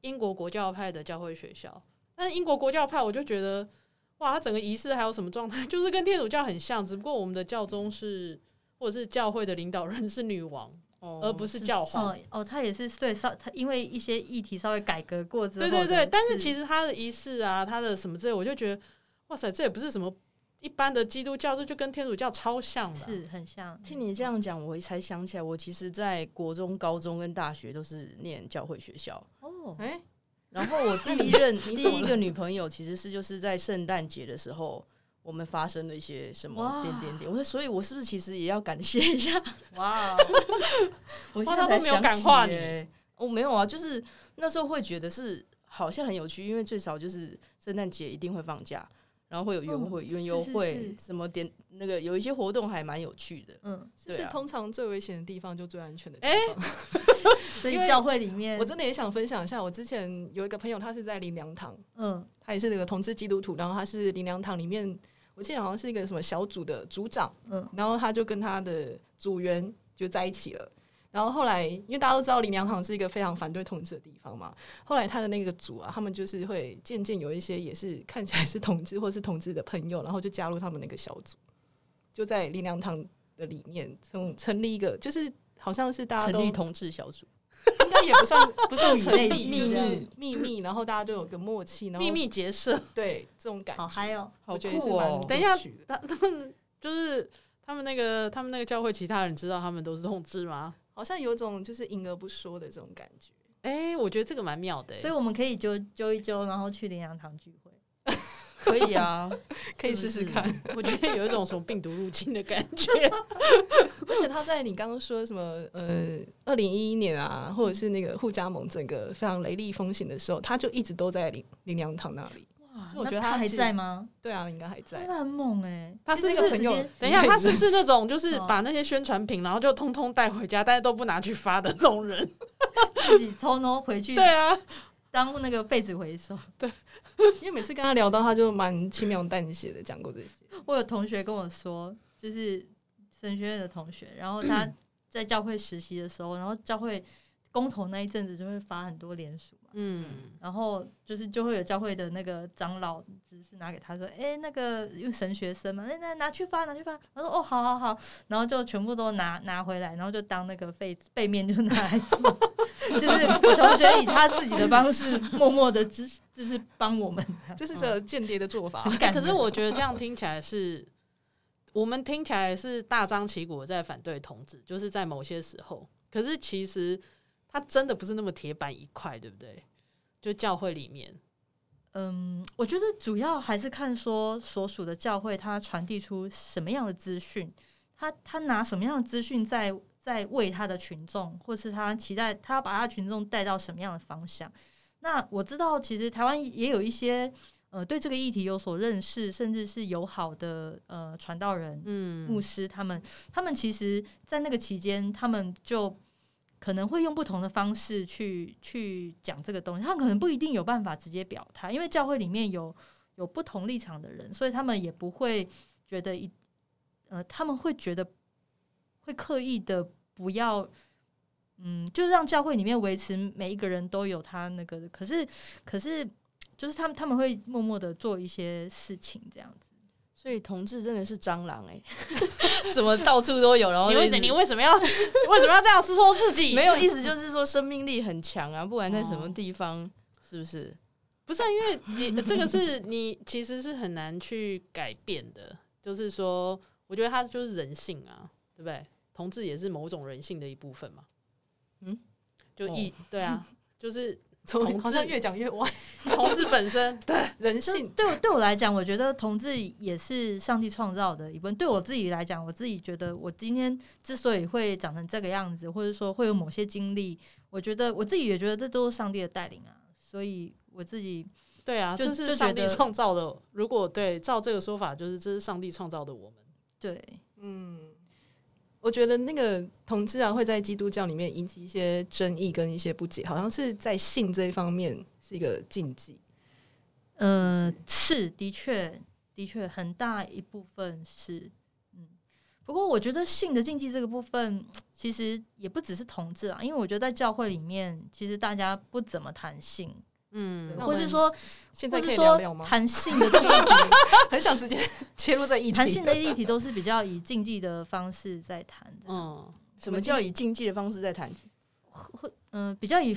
[SPEAKER 11] 英国国教派的教会学校，但是英国国教派我就觉得，哇，它整个仪式还有什么状态，[laughs] 就是跟天主教很像，只不过我们的教宗是或者是教会的领导人是女王。[laughs] 而不是教皇
[SPEAKER 5] 哦，他也是对稍他因为一些议题稍微改革过之后，
[SPEAKER 11] 对对对，但是其实他的仪式啊，他的什么之类，我就觉得哇塞，这也不是什么一般的基督教，这就跟天主教超像的，
[SPEAKER 5] 是很像。
[SPEAKER 10] 听你这样讲，我才想起来，我其实在国中、高中跟大学都是念教会学校哦，哎，然后我第一 [laughs] 任第一个女朋友其实是就是在圣诞节的时候。我们发生了一些什么点点点？我说，所以我是不是其实也要感谢一下？哇，[laughs] 我现在都没有感化你。我没有啊，就是那时候会觉得是好像很有趣，因为最少就是圣诞节一定会放假，然后会有优惠、园游会什么点那个有一些活动还蛮有趣的。嗯，
[SPEAKER 12] 就是通常最危险的地方就最安全的地方。[laughs]
[SPEAKER 5] 所以教会里面，
[SPEAKER 12] 我真的也想分享一下，我之前有一个朋友，他是在林良堂，嗯，他也是那个同志基督徒，然后他是林良堂里面。我记得好像是一个什么小组的组长，嗯，然后他就跟他的组员就在一起了。然后后来，因为大家都知道林良堂是一个非常反对同志的地方嘛，后来他的那个组啊，他们就是会渐渐有一些也是看起来是同志或是同志的朋友，然后就加入他们那个小组，就在林良堂的里面成成立一个，就是好像是大家都
[SPEAKER 10] 成立同志小组。
[SPEAKER 12] 应该也不算 [laughs] 不算成立秘密秘密，然后大家就有个默契，然后
[SPEAKER 11] 秘密结社，
[SPEAKER 12] 对这种感觉，
[SPEAKER 5] 好嗨哦，
[SPEAKER 12] 好酷哦。
[SPEAKER 11] 等一下，他他们就是他们那个他们那个教会其他人知道他们都是同志吗？
[SPEAKER 12] 好像有种就是隐而不说的这种感觉。
[SPEAKER 11] 哎，我觉得这个蛮妙的，
[SPEAKER 5] 所以我们可以揪揪一揪，然后去灵粮堂聚会。
[SPEAKER 10] 可以啊，[laughs]
[SPEAKER 12] 可以试试看。
[SPEAKER 11] 我觉得有一种什么病毒入侵的感觉。[laughs]
[SPEAKER 12] 而且他在你刚刚说什么呃，二零一一年啊，或者是那个互加盟整个非常雷厉风行的时候，他就一直都在林林良堂那里。
[SPEAKER 5] 哇，我觉得他，他还在吗？
[SPEAKER 12] 对啊，应该还在。
[SPEAKER 5] 他很猛哎、欸，
[SPEAKER 11] 他是不是？等一下，他是不是那种 [laughs] 就是把那些宣传品，然后就通通带回家，但是都不拿去发的那种人？
[SPEAKER 5] 自己偷偷回去。
[SPEAKER 11] 对啊，
[SPEAKER 5] 当那个废纸回收。
[SPEAKER 12] 对。[laughs] 因为每次跟他聊到，他就蛮轻描淡写的讲过这些。
[SPEAKER 5] 我有同学跟我说，就是神学院的同学，然后他在教会实习的时候，然后教会公投那一阵子就会发很多联署嘛，嗯，然后就是就会有教会的那个长老指示拿给他说，哎，那个因为神学生嘛，那那拿去发拿去发，他说哦，好好好，然后就全部都拿拿回来，然后就当那个背背面就拿来做。[laughs] 就是我同学以他自己的方式，默默的支，就是帮我们。
[SPEAKER 12] 这是这间谍的做法。
[SPEAKER 11] 可是我觉得这样听起来是，我们听起来是大张旗鼓在反对同志，就是在某些时候。可是其实他真的不是那么铁板一块，对不对？就教会里面，
[SPEAKER 5] 嗯，我觉得主要还是看说所属的教会他传递出什么样的资讯，他他拿什么样的资讯在。在为他的群众，或是他期待他要把他的群众带到什么样的方向？那我知道，其实台湾也有一些呃对这个议题有所认识，甚至是友好的呃传道人、嗯牧师，他们他们其实，在那个期间，他们就可能会用不同的方式去去讲这个东西，他可能不一定有办法直接表态，因为教会里面有有不同立场的人，所以他们也不会觉得一呃，他们会觉得会刻意的不要，嗯，就让教会里面维持每一个人都有他那个，可是可是就是他们他们会默默的做一些事情这样子。
[SPEAKER 10] 所以同志真的是蟑螂哎、欸，[laughs] 怎么到处都有？然后
[SPEAKER 11] 你为你为什么要 [laughs] 为什么要这样子说自己？
[SPEAKER 10] 没有意思，就是说生命力很强啊，不管在什么地方，哦、是不是？
[SPEAKER 11] 不是、啊，因为你这个是你其实是很难去改变的，就是说，我觉得它就是人性啊，对不对？同志也是某种人性的一部分嘛。嗯，就一、哦、对啊，就是。
[SPEAKER 12] 从好像越讲越歪，[laughs]
[SPEAKER 11] 同志本身 [laughs] 对
[SPEAKER 12] 人性，
[SPEAKER 5] 对我对我来讲，我觉得同志也是上帝创造的一部分。对我自己来讲，我自己觉得我今天之所以会长成这个样子，或者说会有某些经历，我觉得我自己也觉得这都是上帝的带领啊。所以我自己
[SPEAKER 11] 对啊，就，就是上帝创造的。如果对照这个说法，就是这是上帝创造的我们。
[SPEAKER 5] 对，
[SPEAKER 12] 嗯。我觉得那个同志啊，会在基督教里面引起一些争议跟一些不解，好像是在性这一方面是一个禁忌。
[SPEAKER 5] 呃，是，的确，的确很大一部分是，嗯。不过我觉得性的禁忌这个部分，其实也不只是同志啊，因为我觉得在教会里面，其实大家不怎么谈性。
[SPEAKER 12] 嗯，
[SPEAKER 5] 或是说，
[SPEAKER 12] 现在可以聊聊吗？
[SPEAKER 5] 谈性的这个议题，[laughs]
[SPEAKER 12] 很想直接 [laughs] 切入在议题。
[SPEAKER 5] 谈性的议题都是比较以竞技的方式在谈的。
[SPEAKER 10] 嗯，什么叫以竞技的方式在谈？
[SPEAKER 5] 会，嗯、呃，比较以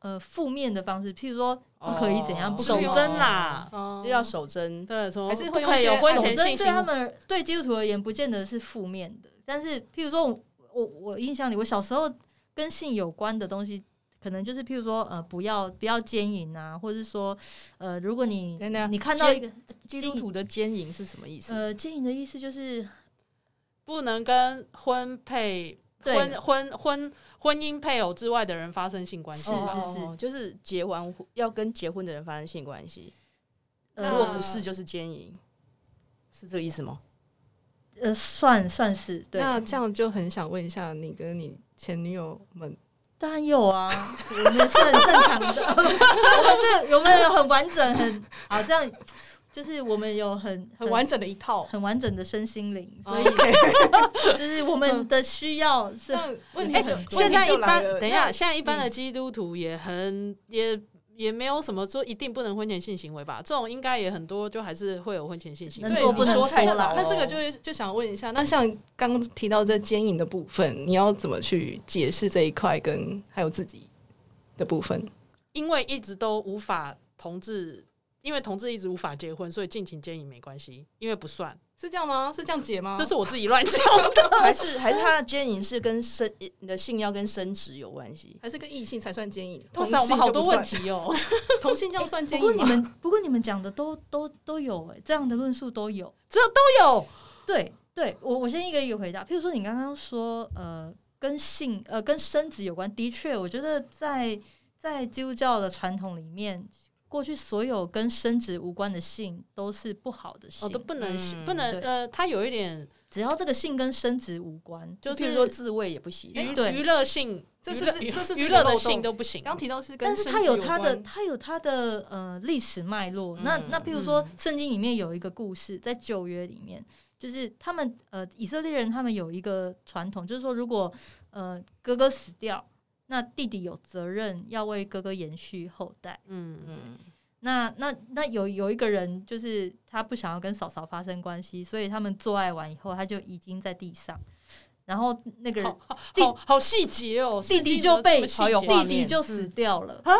[SPEAKER 5] 呃负面的方式，譬如说不可以怎样，不可以
[SPEAKER 10] 守贞啦，就要守贞。
[SPEAKER 11] 对，从
[SPEAKER 12] 还是
[SPEAKER 11] 会有婚前性
[SPEAKER 5] 行为。对他们对基督徒而言，不见得是负面的。但是，譬如说我我我印象里，我小时候跟性有关的东西。可能就是譬如说，呃，不要不要奸淫啊，或者是说，呃，如果你你看到一个
[SPEAKER 10] 基督徒的奸淫是什么意思？
[SPEAKER 5] 呃，奸淫的意思就是
[SPEAKER 11] 不能跟婚配婚婚婚婚姻配偶之外的人发生性关系。
[SPEAKER 5] 是是是，
[SPEAKER 10] 哦，就是结完要跟结婚的人发生性关系。呃，如果不是，就是奸淫，是这个意思吗？
[SPEAKER 5] 呃，算算是。对。
[SPEAKER 12] 那这样就很想问一下，你跟你前女友们。
[SPEAKER 5] 当然有啊，我们是很正常的，[laughs] 我们是，我们有很完整，很好，这样就是我们有很很，
[SPEAKER 12] 很完整的一套，
[SPEAKER 5] 很完整的身心灵，所以、okay. [laughs] 就是我们的需要是问题很。
[SPEAKER 11] 现在一般，等一下，现在一般的基督徒也很也。也没有什么说一定不能婚前性行为吧，这种应该也很多，就还是会有婚前性行为。
[SPEAKER 5] 能做不能说太少。
[SPEAKER 12] 那这个就就想问一下，那像刚刚提到这奸淫的部分，你要怎么去解释这一块，跟还有自己的部分？
[SPEAKER 11] 因为一直都无法同志，因为同志一直无法结婚，所以尽情奸淫没关系，因为不算。
[SPEAKER 12] 是这样吗？是这样解吗？
[SPEAKER 11] 这是我自己乱讲的。
[SPEAKER 10] 还是还是他的奸淫是跟生你的性要跟生殖有关系？
[SPEAKER 12] 还是跟异性才算奸淫？
[SPEAKER 11] 哇塞，我们好多问题哦。[laughs]
[SPEAKER 12] 同性这样算奸淫吗？
[SPEAKER 5] 不过你们不过你们讲的都都都有哎，这样的论述都有。
[SPEAKER 11] 这都有。
[SPEAKER 5] 对对，我我先一个一个回答。譬如说你刚刚说呃跟性呃跟生殖有关，的确，我觉得在在基督教的传统里面。过去所有跟生殖无关的性都是不好的性，
[SPEAKER 11] 哦，都不能，嗯、不能，呃，它有一点，
[SPEAKER 5] 只要这个性跟生殖无关，
[SPEAKER 10] 就是，是说自慰也不行，
[SPEAKER 11] 娱娱乐性，
[SPEAKER 12] 这是这是
[SPEAKER 11] 娱乐的性都不行。
[SPEAKER 12] 刚提到是跟，
[SPEAKER 5] 但是它有它的，它有它的呃历史脉络。嗯、那那譬如说，圣经里面有一个故事，在旧约里面，就是他们呃以色列人他们有一个传统，就是说如果呃哥哥死掉。那弟弟有责任要为哥哥延续后代。嗯嗯。那那那有有一个人，就是他不想要跟嫂嫂发生关系，所以他们做爱完以后，他就已经在地上，然后那个人
[SPEAKER 11] 弟好好细节哦，
[SPEAKER 5] 弟弟就被弟弟就死掉了啊，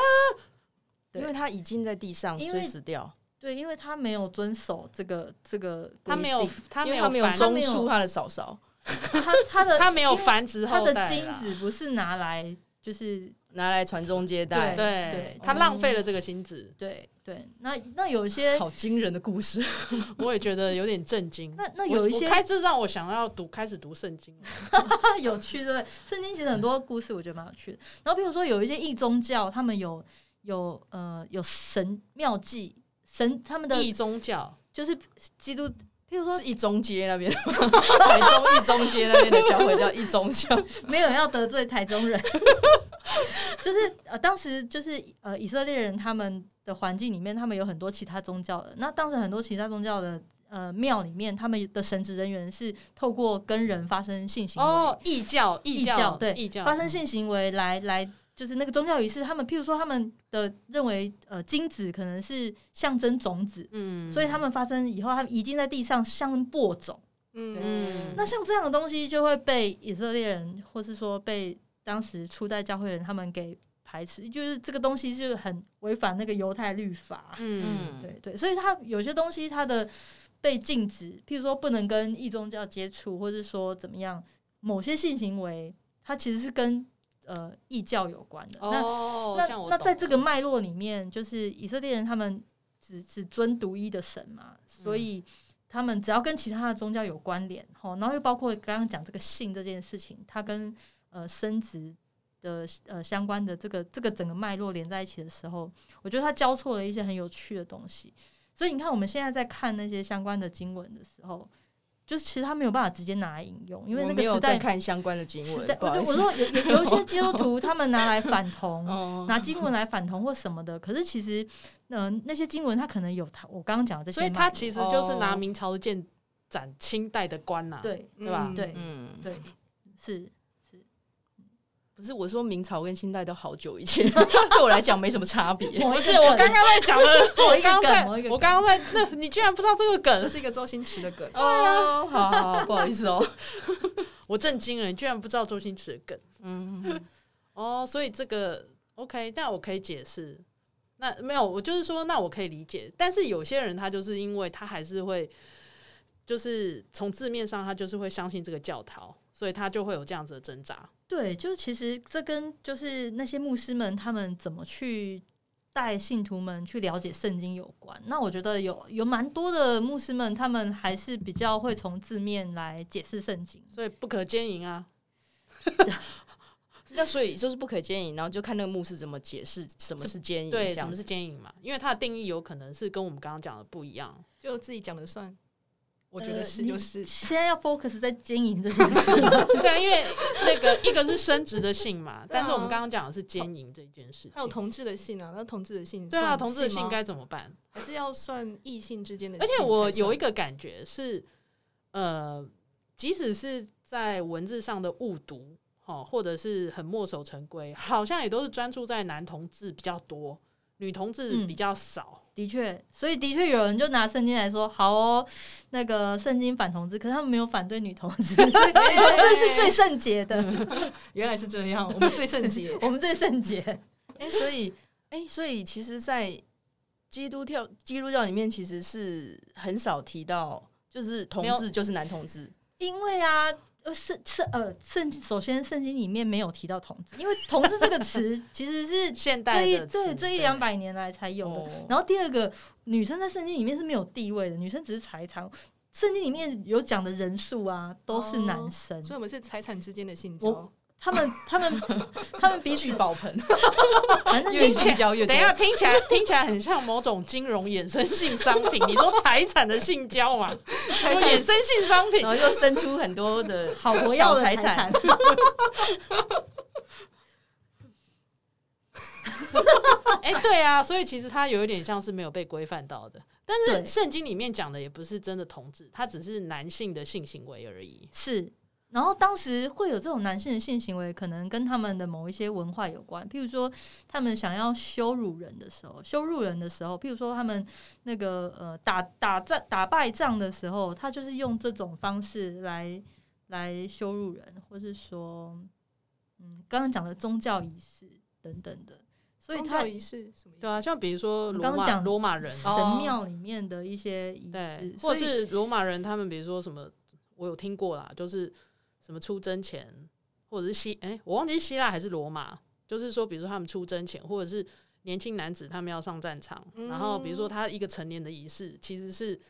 [SPEAKER 10] 因为他已经在地上，所以死掉。
[SPEAKER 5] 对，因为他没有遵守这个这个，
[SPEAKER 11] 他没有他没有
[SPEAKER 10] 他没有中恕他的嫂嫂，[laughs]
[SPEAKER 5] 他他的
[SPEAKER 11] 他没有繁殖后代，
[SPEAKER 5] 他的精子不是拿来。就是
[SPEAKER 10] 拿来传宗接代，
[SPEAKER 5] 对对，
[SPEAKER 11] 他浪费了这个心子，
[SPEAKER 5] 对对。那那有一些 [laughs]
[SPEAKER 10] 好惊人的故事，[laughs]
[SPEAKER 11] 我也觉得有点震惊。
[SPEAKER 5] 那那有一些
[SPEAKER 11] 开始让我想要读，开始读圣经，[laughs]
[SPEAKER 5] 有趣对不对？圣经其实很多故事我觉得蛮有趣的。然后比如说有一些异宗教，他们有有呃有神妙计，神他们的
[SPEAKER 11] 异宗教
[SPEAKER 5] 就是基督。譬譬如说
[SPEAKER 10] 是一中街那边，[laughs] 台中一中街那边的教会叫一中教，[laughs]
[SPEAKER 5] 没有要得罪台中人，[laughs] 就是呃当时就是呃以色列人他们的环境里面，他们有很多其他宗教的，那当时很多其他宗教的呃庙里面，他们的神职人员是透过跟人发生性行为，
[SPEAKER 11] 哦异教异教，
[SPEAKER 5] 教对
[SPEAKER 11] 异教。
[SPEAKER 5] 发生性行为来来。就是那个宗教仪式，他们譬如说他们的认为，呃，精子可能是象征种子，嗯，所以他们发生以后，他们遗精在地上像播种，嗯，那像这样的东西就会被以色列人，或是说被当时初代教会人他们给排斥，就是这个东西是很违反那个犹太律法，嗯，对。对，所以他有些东西它的被禁止，譬如说不能跟异宗教接触，或是说怎么样，某些性行为，它其实是跟呃，异教有关的。
[SPEAKER 11] 哦、
[SPEAKER 5] 那那那在这个脉络里面，就是以色列人他们只只尊独一的神嘛，所以他们只要跟其他的宗教有关联，吼，然后又包括刚刚讲这个性这件事情，它跟呃生殖的呃相关的这个这个整个脉络连在一起的时候，我觉得它交错了一些很有趣的东西。所以你看我们现在在看那些相关的经文的时候。就是其实他没有办法直接拿来引用，因为那个时代
[SPEAKER 10] 看相关的经文。
[SPEAKER 5] 我就我说有有有一些基督 [laughs] 徒他们拿来反同，[laughs] 拿经文来反同或什么的。可是其实，嗯、呃，那些经文他可能有他我刚刚讲的这些。
[SPEAKER 11] 所以他其实就是拿明朝的剑斩清代的官呐、啊，
[SPEAKER 5] 对
[SPEAKER 11] 对吧？
[SPEAKER 5] 对，嗯，对，是。
[SPEAKER 10] 不是我说明朝跟清代都好久以前，[laughs] 对我来讲没什么差别。[laughs]
[SPEAKER 11] 不是我刚刚在讲的，[laughs] 我刚刚在，我刚刚在，那你居然不知道这个梗？
[SPEAKER 12] 这是一个周星驰的梗。
[SPEAKER 10] 哦，好好好，不好意思哦，
[SPEAKER 11] 我震惊了，你居然不知道周星驰的梗。嗯，哦，所以这个 OK，但我可以解释。那没有，我就是说，那我可以理解。但是有些人他就是因为他还是会，就是从字面上他就是会相信这个教条。所以他就会有这样子的挣扎。
[SPEAKER 5] 对，就是其实这跟就是那些牧师们他们怎么去带信徒们去了解圣经有关。那我觉得有有蛮多的牧师们，他们还是比较会从字面来解释圣经。
[SPEAKER 11] 所以不可兼营啊。[laughs]
[SPEAKER 10] 那所以就是不可兼营，然后就看那个牧师怎么解释什么是奸淫。
[SPEAKER 11] 对，什么是奸淫嘛？因为它的定义有可能是跟我们刚刚讲的不一样。
[SPEAKER 12] 就自己讲的算。我觉得是就是、呃、
[SPEAKER 5] 现在要 focus 在经营这件事。[laughs]
[SPEAKER 11] 对啊，因为那个一个是升职的性嘛，但是我们刚刚讲的是经营这件事情。
[SPEAKER 12] 还有同志的性啊，那同志的性。
[SPEAKER 11] 对啊，同志的性该怎么办？
[SPEAKER 12] 还是要算异性之间的？
[SPEAKER 11] 而且我有一个感觉是，呃，即使是在文字上的误读，哈，或者是很墨守成规，好像也都是专注在男同志比较多。女同志比较少，
[SPEAKER 5] 嗯、的确，所以的确有人就拿圣经来说，好哦，那个圣经反同志，可是他们没有反对女同志，所以女同志是最 [laughs] 圣洁的。[laughs]
[SPEAKER 12] 原来是这样，我们最圣洁，[laughs]
[SPEAKER 5] 我们最圣洁。
[SPEAKER 10] 哎、欸，所以，哎、欸，所以其实，在基督教基督教里面，其实是很少提到，就是同志就是男同志，
[SPEAKER 5] 因为啊。呃，圣圣呃圣经首先圣经里面没有提到童子，因为童子这个词 [laughs] 其实是
[SPEAKER 11] 现代的
[SPEAKER 5] 对这一两百年来才有的。哦、然后第二个，女生在圣经里面是没有地位的，女生只是财产。圣经里面有讲的人数啊，都是男生，哦、
[SPEAKER 12] 所以我们是财产之间的性交。
[SPEAKER 5] 他们 [laughs] 他们他们比起宝盆，[laughs]
[SPEAKER 10] 反正越性交越多。
[SPEAKER 11] 等一下，听起来 [laughs] 听起来很像某种金融衍生性商品。你说财产的性交嘛？衍生性商品，
[SPEAKER 10] 然后又生出很多的
[SPEAKER 5] 好活跃的财产。
[SPEAKER 11] 哎，对啊，所以其实它有一点像是没有被规范到的。但是圣经里面讲的也不是真的同志，它只是男性的性行为而已。
[SPEAKER 5] 是。然后当时会有这种男性的性行为，可能跟他们的某一些文化有关。譬如说，他们想要羞辱人的时候，羞辱人的时候，譬如说他们那个呃打打仗打败仗的时候，他就是用这种方式来来羞辱人，或是说，嗯，刚刚讲的宗教仪式等等的。所以他
[SPEAKER 12] 宗教仪式什么？
[SPEAKER 11] 对啊，像比如说罗马罗马人
[SPEAKER 5] 神庙里面的一些仪式，
[SPEAKER 11] 对，或是罗马人他们比如说什么，我有听过啦，就是。什么出征前，或者是希哎、欸，我忘记是希腊还是罗马，就是说，比如说他们出征前，或者是年轻男子他们要上战场，嗯、然后比如说他一个成年的仪式，其实是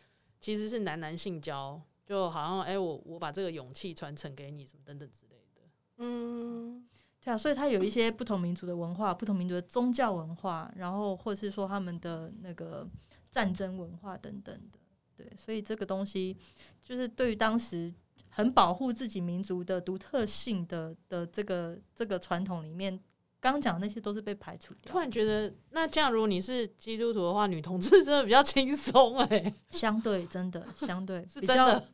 [SPEAKER 11] 其实是男男性交，就好像哎、欸，我我把这个勇气传承给你，什么等等之类的。
[SPEAKER 5] 嗯，对啊，所以他有一些不同民族的文化，不同民族的宗教文化，然后或是说他们的那个战争文化等等的。对，所以这个东西就是对于当时很保护自己民族的独特性的的这个这个传统里面。刚刚讲的那些都是被排除掉。
[SPEAKER 11] 突然觉得，那这样如果你是基督徒的话，女同志真的比较轻松哎。
[SPEAKER 5] 相对真的，相对
[SPEAKER 11] 是真的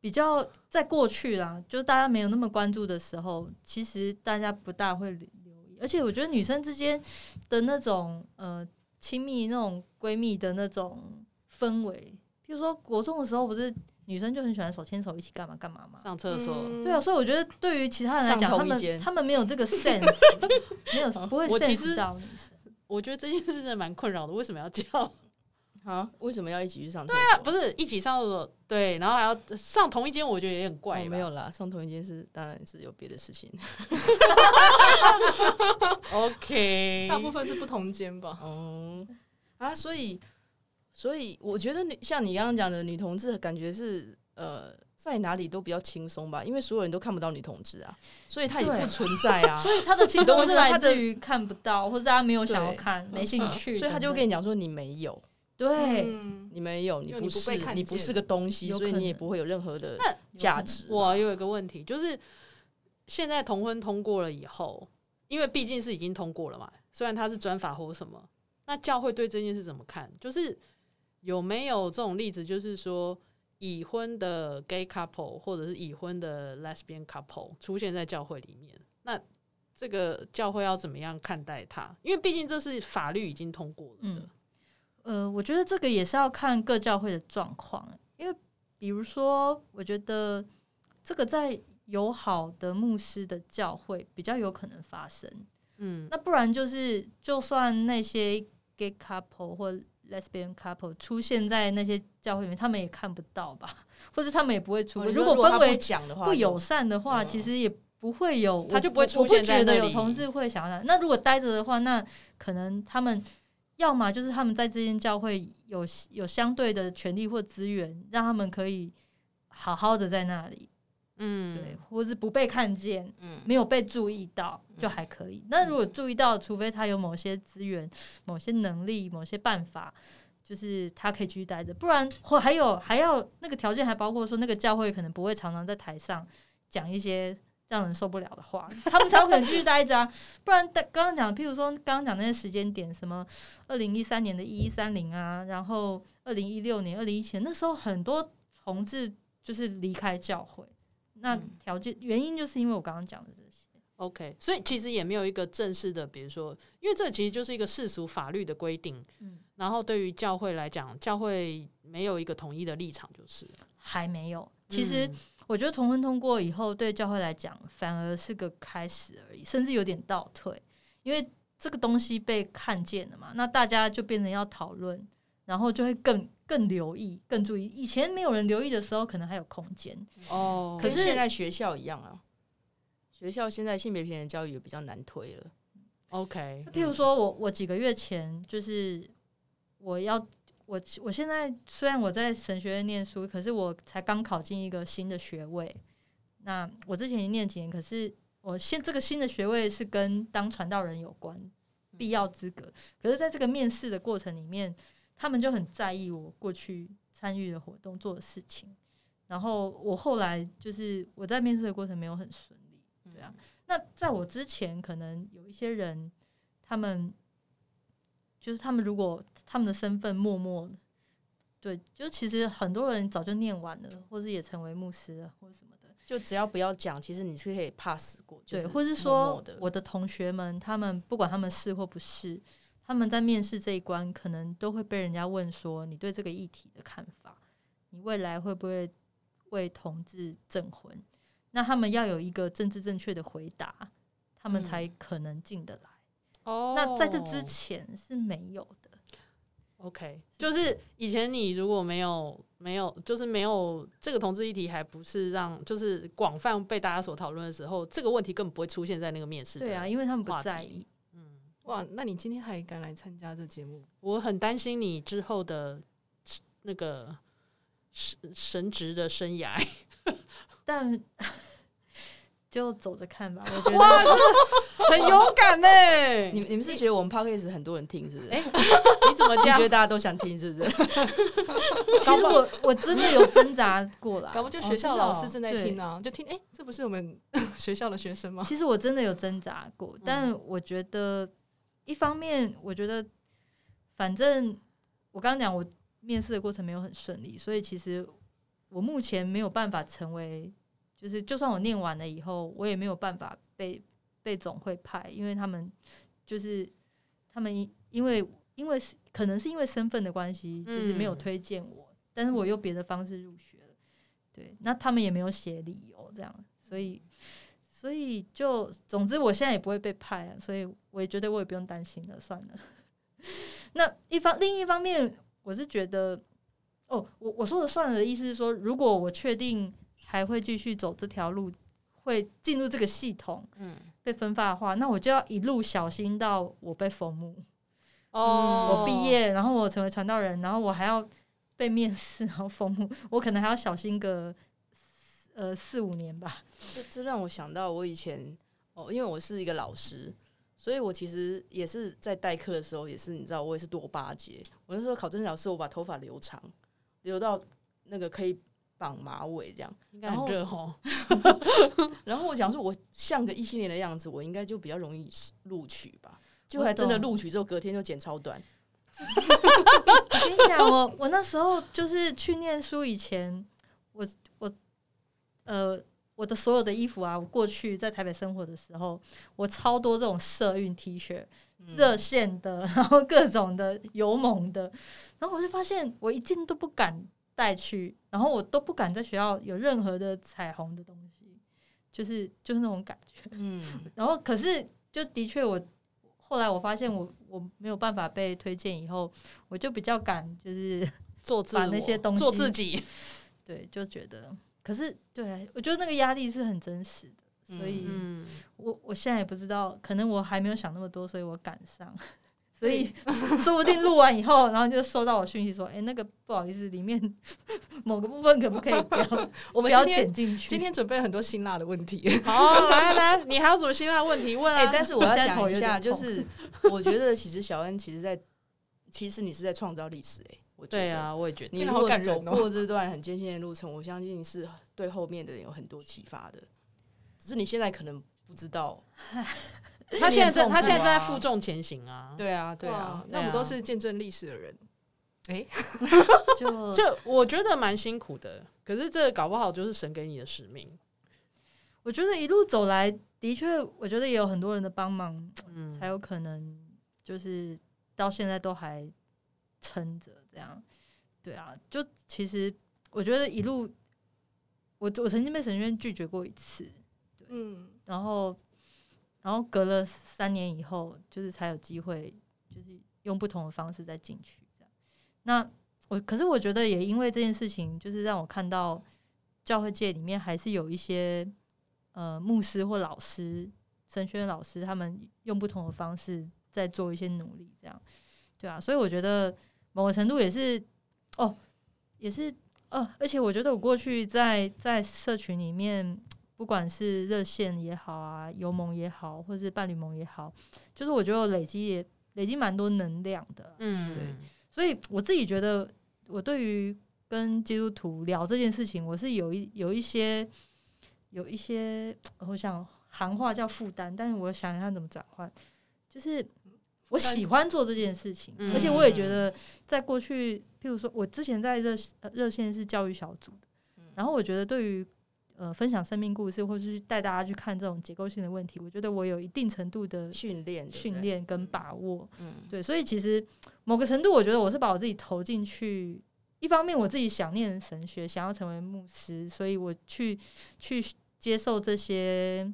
[SPEAKER 5] 比较在过去啦，就是大家没有那么关注的时候，其实大家不大会留意。而且我觉得女生之间的那种呃亲密那种闺蜜的那种氛围，譬如说国中的时候不是。女生就很喜欢手牵手一起干嘛干嘛嘛，
[SPEAKER 11] 上厕所。
[SPEAKER 5] 对啊，所以我觉得对于其他人来讲，他们他们没有这个 [laughs] sense，没有不会 sense 到女生。
[SPEAKER 11] 我觉得这件事真的蛮困扰的，为什么要叫？[laughs]
[SPEAKER 10] 啊？为什么要一起去上厕所？
[SPEAKER 11] 对啊，不是一起上厕所，对，然后还要上同一间，我觉得也很怪。
[SPEAKER 10] 没有啦，上同一间是当然是有别的事情。[laughs]
[SPEAKER 11] OK，
[SPEAKER 12] 大部分是不同间吧。
[SPEAKER 10] 嗯，啊，所以。所以我觉得女像你刚刚讲的女同志，感觉是呃在哪里都比较轻松吧，因为所有人都看不到女同志啊，所以她也不存在啊。[laughs]
[SPEAKER 5] 所以她的轻松是来自于看不到，或者大家没有想要看，没兴趣。
[SPEAKER 10] 所以他就跟你讲说你没有，
[SPEAKER 5] 对，
[SPEAKER 10] 你没有，你不是，你不是个东西，所以你也不会有任何的价值。
[SPEAKER 11] 我有一个问题，就是现在同婚通过了以后，因为毕竟是已经通过了嘛，虽然他是专法或什么，那教会对这件事怎么看？就是。有没有这种例子，就是说已婚的 gay couple 或者是已婚的 lesbian couple 出现在教会里面？那这个教会要怎么样看待它？因为毕竟这是法律已经通过了。
[SPEAKER 5] 嗯，呃，我觉得这个也是要看各教会的状况。因为比如说，我觉得这个在友好的牧师的教会比较有可能发生。嗯，那不然就是就算那些 gay couple 或 Lesbian couple 出现在那些教会里面，他们也看不到吧？[laughs] 或者他们也不会出。如果氛围不友善的话，其实也不会有，
[SPEAKER 11] 他就不会出现在那里。
[SPEAKER 5] 我不觉得有同志会想要。那如果待着的话，那可能他们要么就是他们在这间教会有有相对的权利或资源，让他们可以好好的在那里。嗯，对，或是不被看见，嗯，没有被注意到就还可以。那如果注意到，除非他有某些资源、某些能力、某些办法，就是他可以继续待着，不然或还有还要那个条件还包括说，那个教会可能不会常常在台上讲一些让人受不了的话，他们才有可能继续待着啊。不然刚刚讲，譬如说刚刚讲那些时间点，什么二零一三年的一一三零啊，然后二零一六年、二零一七年那时候很多同志就是离开教会。那条件原因就是因为我刚刚讲的这些
[SPEAKER 11] ，OK，所以其实也没有一个正式的，比如说，因为这其实就是一个世俗法律的规定，嗯，然后对于教会来讲，教会没有一个统一的立场，就是
[SPEAKER 5] 还没有。其实我觉得同婚通过以后，对教会来讲反而是个开始而已，甚至有点倒退，因为这个东西被看见了嘛，那大家就变成要讨论。然后就会更更留意、更注意。以前没有人留意的时候，可能还有空间。
[SPEAKER 10] 哦，可是现在学校一样啊。学校现在性别平等教育也比较难推了。
[SPEAKER 11] OK。
[SPEAKER 5] 譬如说我我几个月前就是我要我我现在虽然我在神学院念书，可是我才刚考进一个新的学位。那我之前已经念几年，可是我现这个新的学位是跟当传道人有关，必要资格。可是在这个面试的过程里面。他们就很在意我过去参与的活动做的事情，然后我后来就是我在面试的过程没有很顺利，对啊。那在我之前，可能有一些人，他们就是他们如果他们的身份默默，对，就其实很多人早就念完了，或是也成为牧师了，或者什么的，
[SPEAKER 10] 就只要不要讲，其实你是可以 pass 过，
[SPEAKER 5] 对，或是说我的同学们，他们不管他们是或不是。他们在面试这一关，可能都会被人家问说：“你对这个议题的看法？你未来会不会为同志证婚？”那他们要有一个政治正确的回答，他们才可能进得来。哦、嗯，那在这之前是没有的。
[SPEAKER 11] OK，就是以前你如果没有没有，就是没有这个同志议题，还不是让就是广泛被大家所讨论的时候，这个问题根本不会出现在那个面试。
[SPEAKER 5] 对啊，因为他们不在意。
[SPEAKER 12] 哇，那你今天还敢来参加这节目？
[SPEAKER 11] 我很担心你之后的那个神神职的生涯。[laughs]
[SPEAKER 5] 但 [laughs] 就走着看吧，我觉得
[SPEAKER 11] 哇，很勇敢呢。
[SPEAKER 10] 你你们是觉得我们 podcast 很多人听是不是？哎，
[SPEAKER 11] 你怎么这样？
[SPEAKER 10] 觉得大家都想听是不是？[laughs]
[SPEAKER 5] 其实我我真的有挣扎过啦，
[SPEAKER 12] 搞不就学校老师正在听啊，就听哎，这不是我们学校的学生吗？
[SPEAKER 5] 其实我真的有挣扎过，但我觉得一方面我觉得，反正我刚刚讲我面试的过程没有很顺利，所以其实我目前没有办法成为。就是，就算我念完了以后，我也没有办法被被总会派，因为他们就是他们因为因为可能是因为身份的关系，就是没有推荐我，但是我用别的方式入学了，对，那他们也没有写理由这样，所以所以就总之我现在也不会被派啊，所以我也觉得我也不用担心了，算了。[laughs] 那一方另一方面，我是觉得，哦，我我说的算了的意思是说，如果我确定。还会继续走这条路，会进入这个系统，嗯，被分发的话，那我就要一路小心到我被封墓，哦，我毕业，然后我成为传道人，然后我还要被面试，然后封墓，我可能还要小心个，呃，四五年吧。
[SPEAKER 10] 这这让我想到我以前，哦，因为我是一个老师，所以我其实也是在代课的时候，也是你知道，我也是多巴结。我那时候考政治老师，我把头发留长，留到那个可以。绑马尾这样，应该很热吼。[laughs] [laughs] 然后我想说，我像个一七年的样子，我应该就比较容易录取吧。就还真的录取之后，隔天就剪超短。[laughs]
[SPEAKER 5] 我跟你讲，我我那时候就是去念书以前，我我呃我的所有的衣服啊，我过去在台北生活的时候，我超多这种社运 T 恤，热线的，[laughs] 然后各种的油蒙的，然后我就发现我一件都不敢。带去，然后我都不敢在学校有任何的彩虹的东西，就是就是那种感觉。嗯，然后可是就的确我后来我发现我我没有办法被推荐以后，我就比较敢就是 [laughs]
[SPEAKER 11] 做把那些东西做自己。
[SPEAKER 5] 对，就觉得，可是对我觉得那个压力是很真实的，所以我我现在也不知道，可能我还没有想那么多，所以我赶上。[laughs] 所以 [laughs] 说不定录完以后，然后就收到我讯息说，哎、欸，那个不好意思，里面 [laughs] 某个部分可不可以不要，我们不要剪进去。
[SPEAKER 12] 今天准备了很多辛辣的问题。
[SPEAKER 11] 好，来来，你还有什么辛辣的问题问啊？
[SPEAKER 10] 欸、但是我要讲一下，就是我觉得其实小恩其实在，其实你是在创造历史哎、欸，我觉得。
[SPEAKER 11] 对啊，我也觉得。
[SPEAKER 10] 你如果走过这段很艰辛的路程，我相信是对后面的人有很多启发的，只是你现在可能不知道。[laughs]
[SPEAKER 11] 他现在在，他现在在负重前行啊。
[SPEAKER 10] 对啊，对啊，
[SPEAKER 12] 那我们都是见证历史的人。[laughs] [laughs] 哎，
[SPEAKER 11] 就就我觉得蛮辛苦的，可是这搞不好就是神给你的使命。
[SPEAKER 5] 我觉得一路走来，的确，我觉得也有很多人的帮忙，嗯，才有可能就是到现在都还撑着这样。对啊，就其实我觉得一路，我我曾经被神学院拒绝过一次，对，嗯，然后。然后隔了三年以后，就是才有机会，就是用不同的方式再进去这样。那我可是我觉得也因为这件事情，就是让我看到教会界里面还是有一些呃牧师或老师、神学院老师，他们用不同的方式在做一些努力这样。对啊，所以我觉得某个程度也是哦，也是哦，而且我觉得我过去在在社群里面。不管是热线也好啊，油盟也好，或是伴侣盟也好，就是我觉得我累积也累积蛮多能量的，嗯，对，所以我自己觉得，我对于跟基督徒聊这件事情，我是有一有一些有一些，我想行话叫负担，但是我想想怎么转换，就是我喜欢做这件事情，而且我也觉得，在过去，譬如说我之前在热热线是教育小组的，然后我觉得对于呃，分享生命故事，或是带大家去看这种结构性的问题，我觉得我有一定程度的训练、训练跟把握。嗯，对，所以其实某个程度，我觉得我是把我自己投进去。一方面，我自己想念神学，想要成为牧师，所以我去去接受这些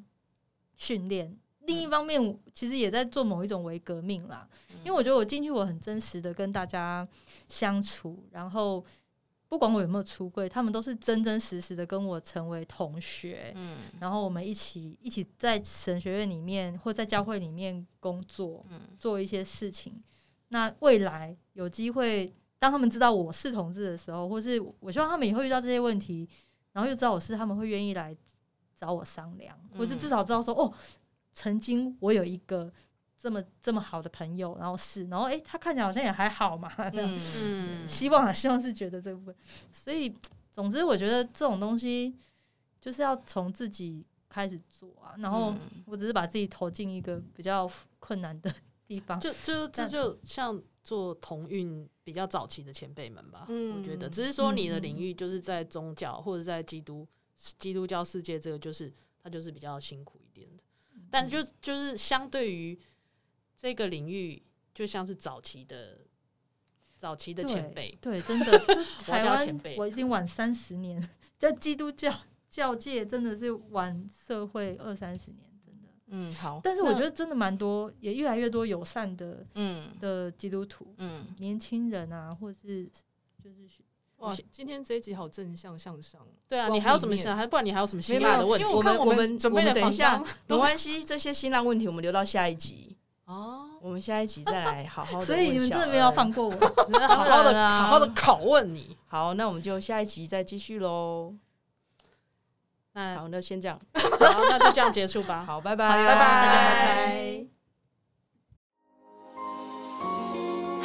[SPEAKER 5] 训练。另一方面，其实也在做某一种为革命啦。因为我觉得我进去，我很真实的跟大家相处，然后。不管我有没有出柜，他们都是真真实实的跟我成为同学，嗯，然后我们一起一起在神学院里面或在教会里面工作，嗯，做一些事情。那未来有机会，当他们知道我是同志的时候，或是我希望他们以后遇到这些问题，然后又知道我是，他们会愿意来找我商量，或是至少知道说哦，曾经我有一个这么这么好的朋友，然后是，然后哎，他看起来好像也还好嘛，[laughs] 这样，嗯，希望啊，希望是觉得这部分，所以总之我觉得这种东西就是要从自己开始做啊，然后我只是把自己投进一个比较困难的地方，
[SPEAKER 11] 就就这就像做同运比较早期的前辈们吧，嗯，我觉得。只是说你的领域就是在宗教或者在基督。基督教世界这个就是它就是比较辛苦一点的，但就就是相对于这个领域，就像是早期的早期的前辈，
[SPEAKER 5] 对，[laughs] 真的，就台湾前辈，我已经晚三十年，[laughs] 在基督教教界真的是晚社会二三十年，真的，
[SPEAKER 10] 嗯，好，
[SPEAKER 5] 但是我觉得真的蛮多，也越来越多友善的，嗯，的基督徒，嗯，年轻人啊，或者是就是。
[SPEAKER 12] 哇，今天这一集好正向向上。
[SPEAKER 11] 对啊，你还有什么想？还不然你还有什么辛辣的问题？
[SPEAKER 10] 我们我们准备的等一下，没关系，这些辛辣问题我们留到下一集。哦。我们下一集再来好好的。[laughs]
[SPEAKER 5] 所以你们真的没有放过我，[laughs]
[SPEAKER 11] 好好的好好的拷问你。
[SPEAKER 10] 好，那我们就下一集再继续喽。那好，那先这样。
[SPEAKER 11] 好，那就这样结束吧。[laughs]
[SPEAKER 10] 好，拜拜。
[SPEAKER 11] 拜拜，大家拜拜。